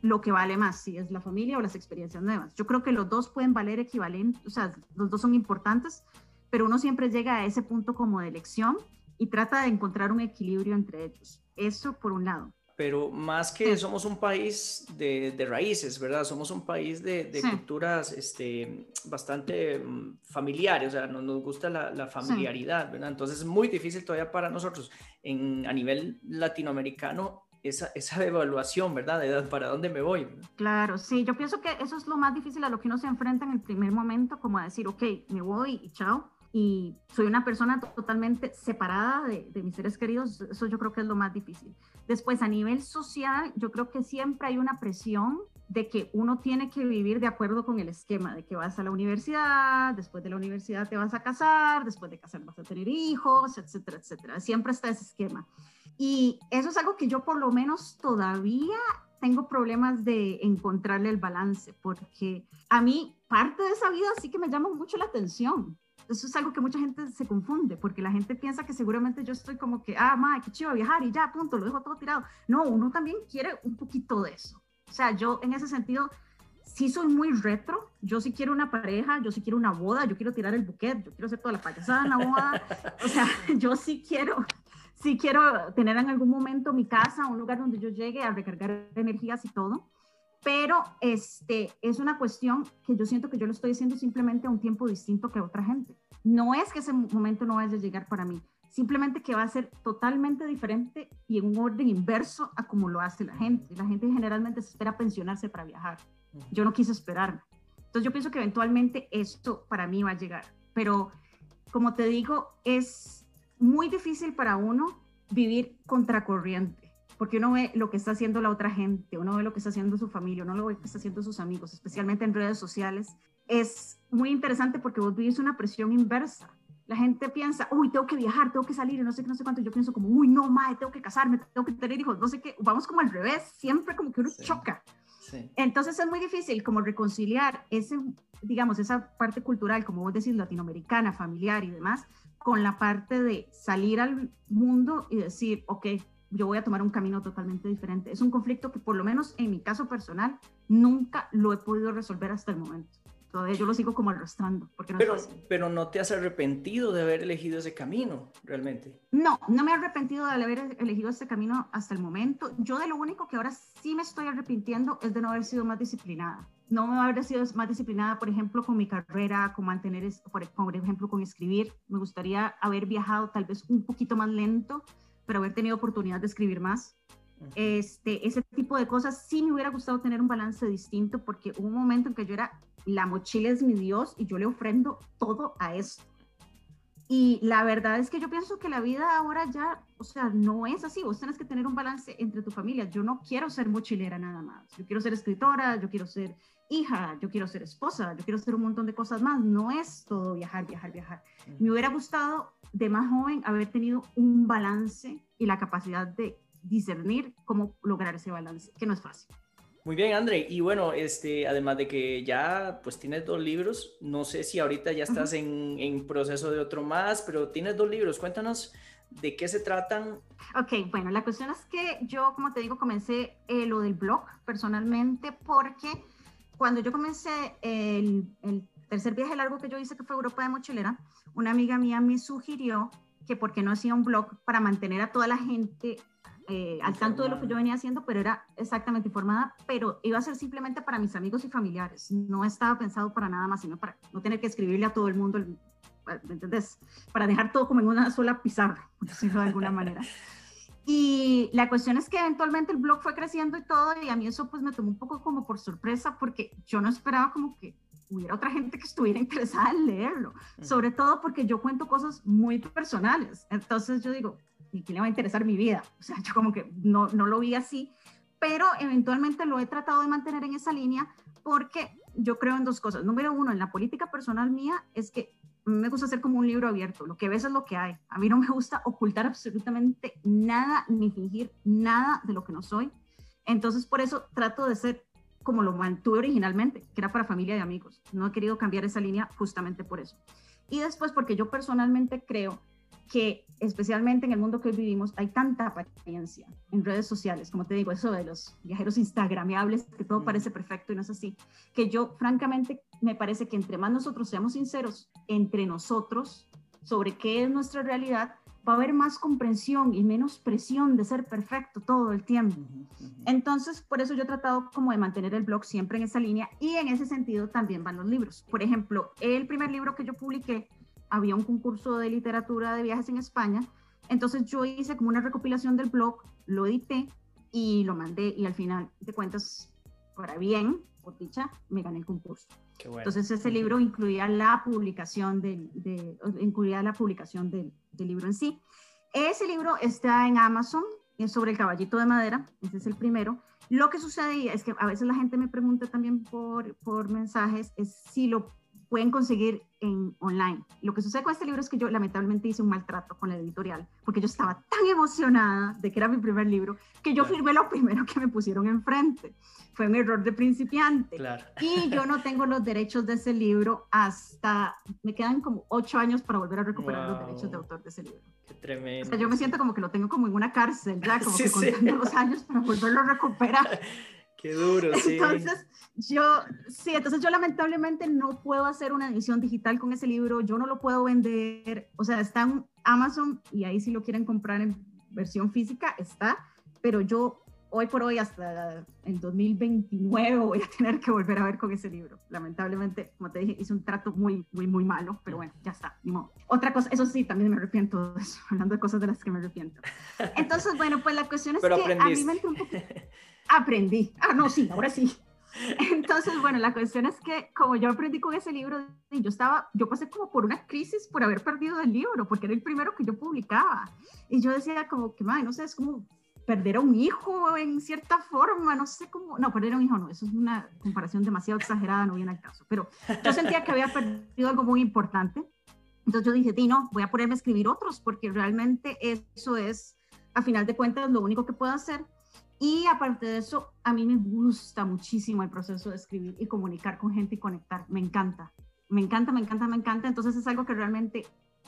lo que vale más, si es la familia o las experiencias nuevas. Yo creo que los dos pueden valer equivalente, o sea, los dos son importantes, pero uno siempre llega a ese punto como de elección y trata de encontrar un equilibrio entre ellos. Eso por un lado pero más que somos un país de, de raíces, ¿verdad? Somos un país de, de culturas este, bastante mm, familiares, o sea, nos, nos gusta la, la familiaridad, ¿verdad? Entonces es muy difícil todavía para nosotros en, a nivel latinoamericano esa, esa evaluación, ¿verdad? De para dónde me voy. Claro, sí, yo pienso que eso es lo más difícil a lo que uno se enfrenta en el primer momento, como a decir, ok, me voy y chao y soy una persona totalmente separada de, de, mis seres queridos, eso yo creo que es lo más difícil. Después, a nivel social, yo creo que siempre hay una presión de que uno tiene que vivir de acuerdo con el esquema, de que vas a la universidad, después de la universidad te vas a casar, después de casar vas a tener hijos, etcétera, etcétera. Siempre está ese esquema. Y eso es algo que yo por lo menos todavía tengo problemas de encontrarle el balance, porque a mí parte de esa vida sí que me llama mucho la atención eso es algo que mucha gente se confunde, porque la gente piensa que seguramente yo estoy como que, ah, madre, qué chido viajar y ya, punto, lo dejo todo tirado. No, uno también quiere un poquito de eso. O sea, yo en ese sentido sí soy muy retro, yo sí quiero una pareja, yo sí quiero una boda, yo quiero tirar el buquet, yo quiero hacer toda la payasada en la boda. O sea, <laughs> yo sí quiero, sí quiero tener en algún momento mi casa, un lugar donde yo llegue a recargar energías y todo pero este, es una cuestión que yo siento que yo lo estoy haciendo simplemente a un tiempo distinto que otra gente. No es que ese momento no vaya a llegar para mí, simplemente que va a ser totalmente diferente y en un orden inverso a como lo hace la gente. La gente generalmente se espera pensionarse para viajar. Yo no quise esperarme. Entonces yo pienso que eventualmente esto para mí va a llegar. Pero como te digo, es muy difícil para uno vivir contracorriente porque uno ve lo que está haciendo la otra gente, uno ve lo que está haciendo su familia, uno ve lo que está haciendo sus amigos, especialmente en redes sociales. Es muy interesante porque vos vivís una presión inversa. La gente piensa, uy, tengo que viajar, tengo que salir, y no sé qué, no sé cuánto. Yo pienso como, uy, no, madre, tengo que casarme, tengo que tener hijos, no sé qué. Vamos como al revés, siempre como que uno choca. Entonces es muy difícil como reconciliar ese, digamos, esa parte cultural, como vos decís, latinoamericana, familiar y demás, con la parte de salir al mundo y decir, ok, yo voy a tomar un camino totalmente diferente. Es un conflicto que por lo menos en mi caso personal nunca lo he podido resolver hasta el momento. Todavía yo lo sigo como arrastrando. Porque no pero, pero no te has arrepentido de haber elegido ese camino, realmente. No, no me he arrepentido de haber elegido ese camino hasta el momento. Yo de lo único que ahora sí me estoy arrepintiendo es de no haber sido más disciplinada. No me haber sido más disciplinada, por ejemplo, con mi carrera, con mantener, por ejemplo, con escribir. Me gustaría haber viajado tal vez un poquito más lento, pero haber tenido oportunidad de escribir más. Este, ese tipo de cosas sí me hubiera gustado tener un balance distinto porque hubo un momento en que yo era la mochila es mi Dios y yo le ofrendo todo a esto. Y la verdad es que yo pienso que la vida ahora ya, o sea, no es así. Vos tenés que tener un balance entre tu familia. Yo no quiero ser mochilera nada más. Yo quiero ser escritora, yo quiero ser hija, yo quiero ser esposa, yo quiero ser un montón de cosas más. No es todo viajar, viajar, viajar. Me hubiera gustado de más joven haber tenido un balance y la capacidad de discernir cómo lograr ese balance, que no es fácil. Muy bien, André. Y bueno, este, además de que ya pues tienes dos libros, no sé si ahorita ya estás en, en, proceso de otro más, pero tienes dos libros. Cuéntanos de qué se tratan. Ok, bueno, la cuestión es que yo, como te digo, comencé eh, lo del blog personalmente porque cuando yo comencé el, el tercer viaje largo que yo hice, que fue Europa de Mochilera, una amiga mía me sugirió que por qué no hacía un blog para mantener a toda la gente eh, al tanto de lo que yo venía haciendo, pero era exactamente informada, pero iba a ser simplemente para mis amigos y familiares. No estaba pensado para nada más, sino para no tener que escribirle a todo el mundo, ¿me entendés? Para dejar todo como en una sola pizarra, por decirlo de alguna manera. <laughs> Y la cuestión es que eventualmente el blog fue creciendo y todo, y a mí eso pues me tomó un poco como por sorpresa, porque yo no esperaba como que hubiera otra gente que estuviera interesada en leerlo, sobre todo porque yo cuento cosas muy personales. Entonces yo digo, ¿y quién le va a interesar mi vida? O sea, yo como que no, no lo vi así, pero eventualmente lo he tratado de mantener en esa línea porque yo creo en dos cosas. Número uno, en la política personal mía es que me gusta hacer como un libro abierto, lo que ves es lo que hay. A mí no me gusta ocultar absolutamente nada ni fingir nada de lo que no soy. Entonces, por eso trato de ser como lo mantuve originalmente, que era para familia y amigos. No he querido cambiar esa línea justamente por eso. Y después, porque yo personalmente creo que especialmente en el mundo que hoy vivimos hay tanta apariencia en redes sociales, como te digo, eso de los viajeros instagramables, que todo parece perfecto y no es así, que yo francamente me parece que entre más nosotros seamos sinceros entre nosotros sobre qué es nuestra realidad, va a haber más comprensión y menos presión de ser perfecto todo el tiempo. Entonces, por eso yo he tratado como de mantener el blog siempre en esa línea y en ese sentido también van los libros. Por ejemplo, el primer libro que yo publiqué había un concurso de literatura de viajes en España. Entonces yo hice como una recopilación del blog, lo edité y lo mandé y al final de cuentas, para bien, por dicha, me gané el concurso. Entonces ese libro incluía la publicación del, de, incluía la publicación del, del, libro en sí. Ese libro está en Amazon, es sobre el caballito de madera, ese es el primero. Lo que sucede es que a veces la gente me pregunta también por, por mensajes, es si lo pueden conseguir en online. Lo que sucede con este libro es que yo lamentablemente hice un maltrato con la editorial, porque yo estaba tan emocionada de que era mi primer libro, que yo firmé lo primero que me pusieron enfrente. Fue un error de principiante. Y yo no tengo los derechos de ese libro hasta, me quedan como ocho años para volver a recuperar los derechos de autor de ese libro. Qué tremendo. O sea, yo me siento como que lo tengo como en una cárcel, ya, como que contando los años para volverlo a recuperar. <laughs> Qué duro, sí. Entonces, yo, sí, entonces yo lamentablemente no puedo hacer una edición digital con ese libro, yo no lo puedo vender, o sea, está en Amazon y ahí si lo quieren comprar en versión física, está, pero yo hoy por hoy hasta el 2029 voy a tener que volver a ver con ese libro. Lamentablemente, como te dije, hice un trato muy, muy, muy malo, pero bueno, ya está, ni modo. Otra cosa, eso sí, también me arrepiento de eso, <laughs> hablando de cosas de las que me arrepiento. Entonces, bueno, pues la cuestión es que a mí me entró un poco... <laughs> Aprendí. Ah, no, sí, ahora sí. <laughs> Entonces, bueno, la cuestión es que como yo aprendí con ese libro, yo estaba, yo pasé como por una crisis por haber perdido el libro, porque era el primero que yo publicaba. Y yo decía como que, madre, no sé, es como perder a un hijo en cierta forma, no sé cómo, no, perder a un hijo no, eso es una comparación demasiado exagerada, no viene al caso, pero yo sentía que había perdido algo muy importante. Entonces yo dije, no, voy a ponerme a escribir otros, porque realmente eso es, a final de cuentas, lo único que puedo hacer Y aparte de eso, a mí me gusta muchísimo el proceso de escribir y comunicar con gente y conectar. Me encanta, me encanta, me encanta, me encanta. Entonces es algo que realmente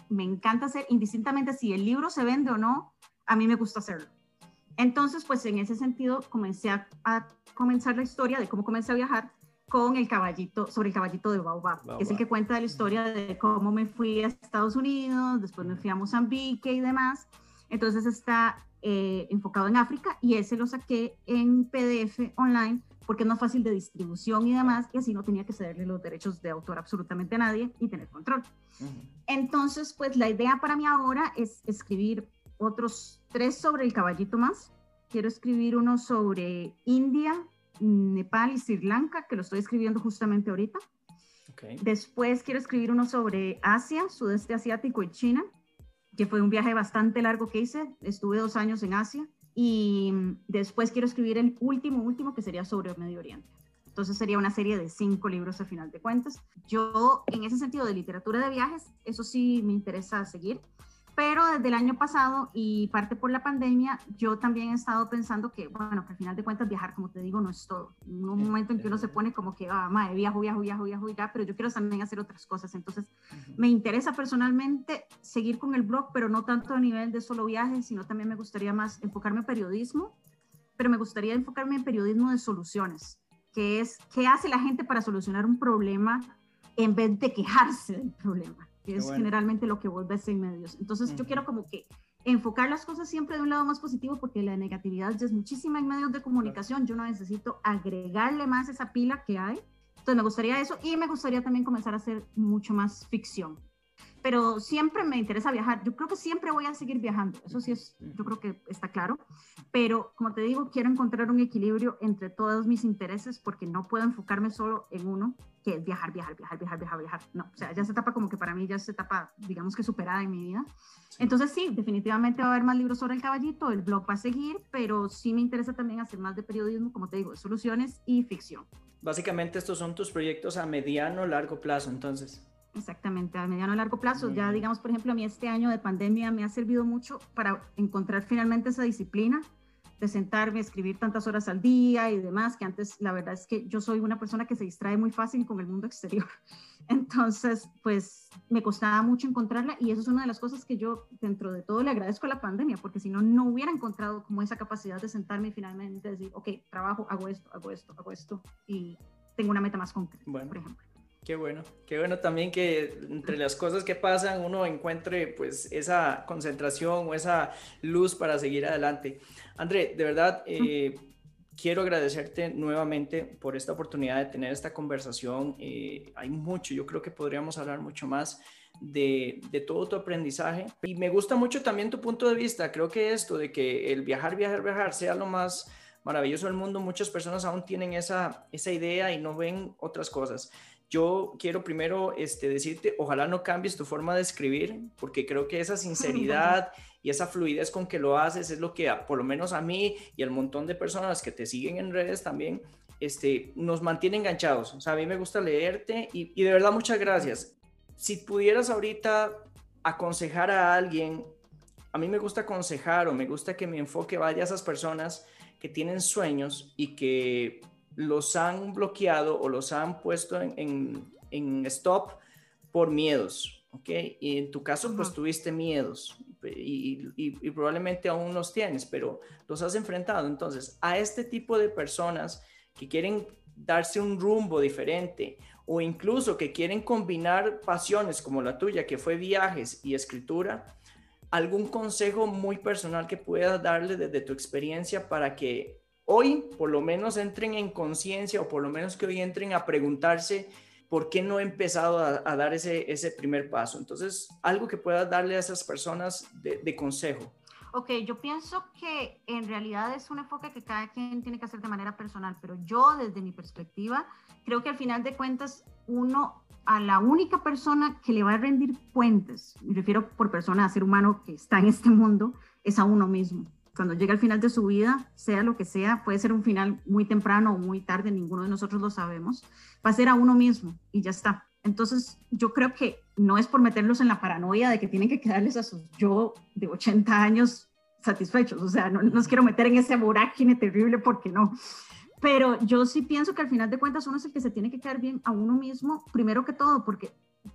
me encanta hacer, indistintamente si el libro se vende o no, a mí me gusta hacerlo. Entonces, pues en ese sentido comencé a, comenzar la historia de cómo comencé a viajar con el caballito, sobre el caballito de Baobab, que es el que cuenta la historia de cómo me fui a Estados Unidos, después me fui a Mozambique y demás. Entonces está eh, enfocado en África y ese lo saqué en PDF online porque es más fácil de distribución y demás, y así no tenía que cederle los derechos de autor absolutamente a nadie y tener control. Entonces, pues la idea para mí ahora es escribir otros tres sobre el caballito más. Quiero escribir uno sobre India, Nepal y Sri Lanka, que lo estoy escribiendo justamente ahorita. Después quiero escribir uno sobre Asia, sudeste asiático y China, que fue un viaje bastante largo que hice. Estuve dos años en Asia. Y después quiero escribir el último, último, que sería sobre Medio Oriente. Entonces sería una serie de cinco libros a final de cuentas. Yo, en ese sentido de literatura de viajes, eso sí me interesa seguir. Pero desde el año pasado y parte por la pandemia, yo también he estado pensando que, bueno, que al final de cuentas viajar, como te digo, no es todo. En un momento en que uno se pone como que, ah, madre, viajo, viajo, viajo, viajo ya, pero yo quiero también hacer otras cosas. Entonces, me interesa personalmente seguir con el blog, pero no tanto a nivel de solo viajes, sino también me gustaría más enfocarme en periodismo, pero me gustaría enfocarme en periodismo de soluciones, que es qué hace la gente para solucionar un problema en vez de quejarse del problema que es generalmente lo que vos ves en medios. Entonces yo quiero como que enfocar las cosas siempre de un lado más positivo porque la negatividad ya es muchísima en medios de comunicación. Yo no necesito agregarle más esa pila que hay. Entonces me gustaría eso y me gustaría también comenzar a hacer mucho más ficción pero siempre me interesa viajar. Yo creo que siempre voy a seguir viajando, eso sí es, yo creo que está claro, pero como te digo, quiero encontrar un equilibrio entre todos mis intereses porque no puedo enfocarme solo en uno, que es viajar, viajar, viajar, viajar, viajar, viajar. No, o sea, ya se etapa como que para mí ya se etapa, digamos que superada en mi vida. Entonces sí, definitivamente va a haber más libros sobre el caballito, el blog va a seguir, pero sí me interesa también hacer más de periodismo, como te digo, de soluciones y ficción. Básicamente estos son tus proyectos a mediano, largo plazo, entonces. Exactamente, a mediano a largo plazo. Ya digamos, por ejemplo, a mí este año de pandemia me ha servido mucho para encontrar finalmente esa disciplina de sentarme, escribir tantas horas al día y demás, que antes la verdad es que yo soy una persona que se distrae muy fácil con el mundo exterior. <laughs> Entonces, pues me costaba mucho encontrarla y eso es una de las cosas que yo dentro de todo le agradezco a la pandemia, porque si no, no hubiera encontrado como esa capacidad de sentarme y finalmente decir, ok, trabajo, hago esto, hago esto, hago esto y tengo una meta más concreta, por ejemplo. Qué bueno, qué bueno también que entre las cosas que pasan uno encuentre pues esa concentración o esa luz para seguir adelante. André, de verdad eh, quiero agradecerte nuevamente por esta oportunidad de tener esta conversación. Eh, hay mucho, yo creo que podríamos hablar mucho más de, de, todo tu aprendizaje. Y me gusta mucho también tu punto de vista. Creo que esto de que el viajar, viajar, viajar sea lo más maravilloso del mundo, muchas personas aún tienen esa, esa idea y no ven otras cosas. Yo quiero primero este, decirte, ojalá no cambies tu forma de escribir, porque creo que esa sinceridad <laughs> y esa fluidez con que lo haces es lo que, por lo menos a mí y al montón de personas que te siguen en redes también, este, nos mantiene enganchados. O sea, a mí me gusta leerte y, y de verdad muchas gracias. Si pudieras ahorita aconsejar a alguien, a mí me gusta aconsejar o me gusta que mi enfoque vaya a esas personas que tienen sueños y que los han bloqueado o los han puesto en, stop por miedos, ¿ok? Y en tu caso, pues tuviste miedos y, probablemente aún los tienes, pero los has enfrentado. Entonces, a este tipo de personas que quieren darse un rumbo diferente o incluso que quieren combinar pasiones como la tuya, que fue viajes y escritura, algún consejo muy personal que puedas darle desde tu experiencia para que hoy por lo menos entren en conciencia o por lo menos que hoy entren a preguntarse por qué no he empezado a, dar ese, primer paso. Entonces, algo que puedas darle a esas personas de, consejo. Ok, yo pienso que en realidad es un enfoque que cada quien tiene que hacer de manera personal, pero yo desde mi perspectiva creo que al final de cuentas uno a la única persona que le va a rendir cuentas, me refiero por persona a ser humano que está en este mundo, es a uno mismo cuando llega al final de su vida, sea lo que sea, puede ser un final muy temprano o muy tarde, ninguno de nosotros lo sabemos, va a ser a uno mismo y ya está. Entonces, yo creo que no es por meterlos en la paranoia de que tienen que quedarles a su yo de 80 años satisfechos, o sea, no nos quiero meter en ese vorágine terrible porque no. Pero yo sí pienso que al final de cuentas uno es el que se tiene que quedar bien a uno mismo, primero que todo, porque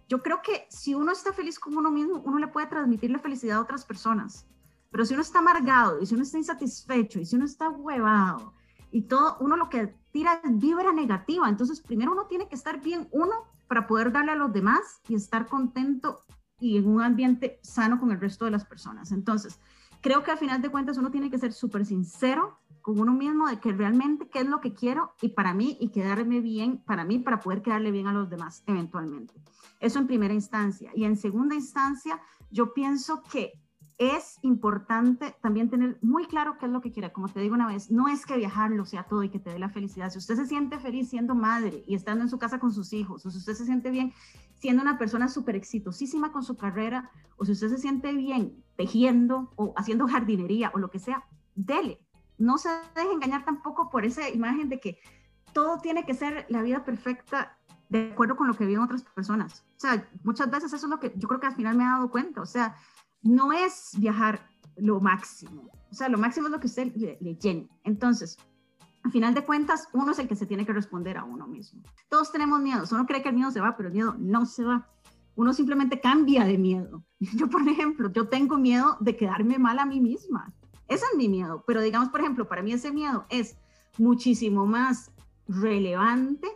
yo creo que si uno está feliz con uno mismo, uno le puede transmitir la felicidad a otras personas. Pero si uno está amargado, y si uno está insatisfecho, y si uno está huevado, y todo, uno lo que tira es vibra negativa. Entonces, primero uno tiene que estar bien uno para poder darle a los demás y estar contento y en un ambiente sano con el resto de las personas. Entonces, creo que al final de cuentas uno tiene que ser súper sincero con uno mismo de que realmente qué es lo que quiero y para mí y quedarme bien para mí para poder quedarle bien a los demás eventualmente. Eso en primera instancia. Y en segunda instancia, yo pienso que es importante también tener muy claro qué es lo que quiere. Como te digo una vez, no es que viajar lo sea todo y que te dé la felicidad. Si usted se siente feliz siendo madre y estando en su casa con sus hijos, o si usted se siente bien siendo una persona súper exitosísima con su carrera, o si usted se siente bien tejiendo o haciendo <laughs> jardinería o lo que sea, dele. No se deje engañar tampoco por esa imagen de que todo tiene que ser la vida perfecta de acuerdo con lo que viven otras personas. O sea, muchas veces eso es lo que yo creo que al final me he dado cuenta. O sea, no es viajar lo máximo. O sea, lo máximo es lo que usted le, llene. Entonces, al final de cuentas, uno es el que se tiene que responder a uno mismo. Todos tenemos miedo. Uno cree que el miedo se va, pero el miedo no se va. Uno simplemente cambia de miedo. <laughs> Yo, por ejemplo, yo tengo miedo de quedarme mal a mí misma. Ese es mi miedo. Pero digamos, por ejemplo, para mí ese miedo es muchísimo más relevante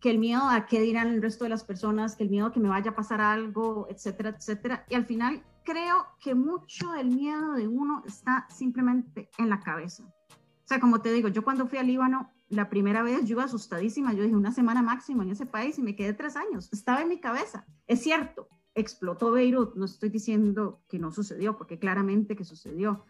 que el miedo a qué dirán el resto de las personas, que el miedo a que me vaya a pasar algo, etcétera, etcétera. Y al final creo que mucho del miedo de uno está simplemente en la cabeza. O sea, como te digo, yo cuando fui al Líbano, la primera vez yo iba asustadísima, yo dije una semana máximo en ese país y me quedé tres años, estaba en mi cabeza. Es cierto, explotó Beirut, no estoy diciendo que no sucedió, porque claramente que sucedió,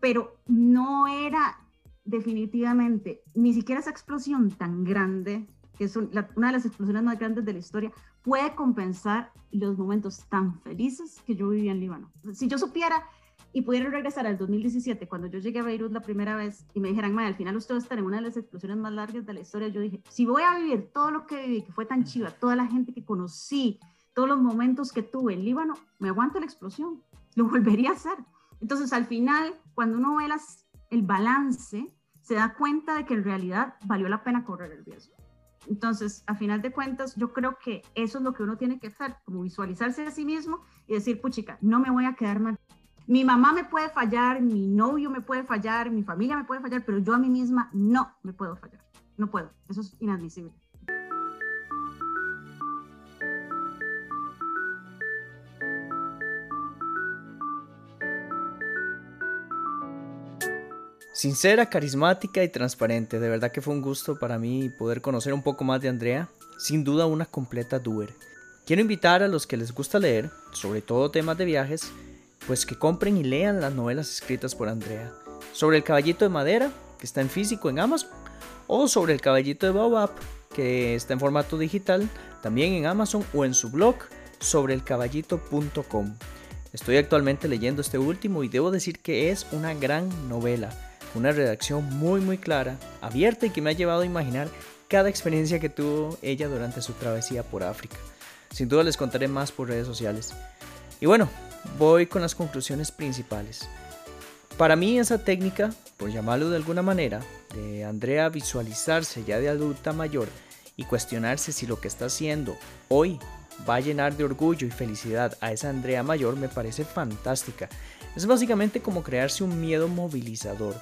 pero no era definitivamente ni siquiera esa explosión tan grande que es una de las explosiones más grandes de la historia, puede compensar los momentos tan felices que yo vivía en Líbano. Si yo supiera y pudiera regresar al 2017, cuando yo llegué a Beirut la primera vez y me dijeran, al final usted va a estar en una de las explosiones más largas de la historia, yo dije, si voy a vivir todo lo que viví, que fue tan chiva, toda la gente que conocí, todos los momentos que tuve en Líbano, me aguanto la explosión, lo volvería a hacer. Entonces, al final, cuando uno ve las, el balance, se da cuenta de que en realidad valió la pena correr el riesgo. Entonces, a final de cuentas, yo creo que eso es lo que uno tiene que hacer, visualizarse a sí mismo y decir, puchica, no me voy a quedar mal. Mi mamá me puede fallar, mi novio me puede fallar, mi familia me puede fallar, pero yo a mí misma no me puedo fallar. No puedo. Eso es inadmisible. Sincera, carismática y transparente. De verdad que fue un gusto para mí poder conocer un poco más de Andrea. Sin duda una completa doer. Quiero invitar a los que les gusta leer, sobre todo temas de viajes, pues que compren y lean las novelas escritas por Andrea. Sobre el caballito de madera, que está en físico en Amazon, o sobre el caballito de Baobab, que está en formato digital, también en Amazon o en su blog sobre elcaballito.com. Estoy actualmente leyendo este último y debo decir que es una gran novela una redacción muy muy clara, abierta y que me ha llevado a imaginar cada experiencia que tuvo ella durante su travesía por África. Sin duda les contaré más por redes sociales. Y bueno, voy con las conclusiones principales. Para mí esa técnica, por llamarlo de alguna manera, de Andrea visualizarse ya de adulta mayor y cuestionarse si lo que está haciendo hoy va a llenar de orgullo y felicidad a esa Andrea mayor me parece fantástica. Es básicamente como crearse un miedo movilizador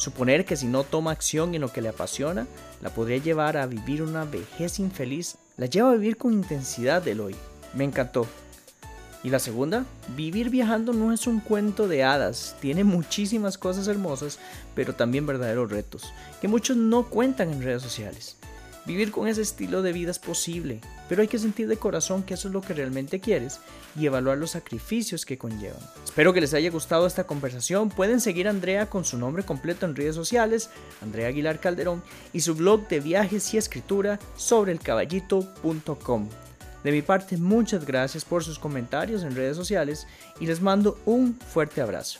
Suponer que si no toma acción en lo que le apasiona, la podría llevar a vivir una vejez infeliz, la lleva a vivir con intensidad del hoy. Me encantó. Y la segunda, vivir viajando no es un cuento de hadas, tiene muchísimas cosas hermosas, pero también verdaderos retos, que muchos no cuentan en redes sociales. Vivir con ese estilo de vida es posible, pero hay que sentir de corazón que eso es lo que realmente quieres y evaluar los sacrificios que conllevan. Espero que les haya gustado esta conversación. Pueden seguir a Andrea con su nombre completo en redes sociales, Andrea Aguilar Calderón, y su blog de viajes y escritura sobre elcaballito.com. De mi parte, muchas gracias por sus comentarios en redes sociales y les mando un fuerte abrazo.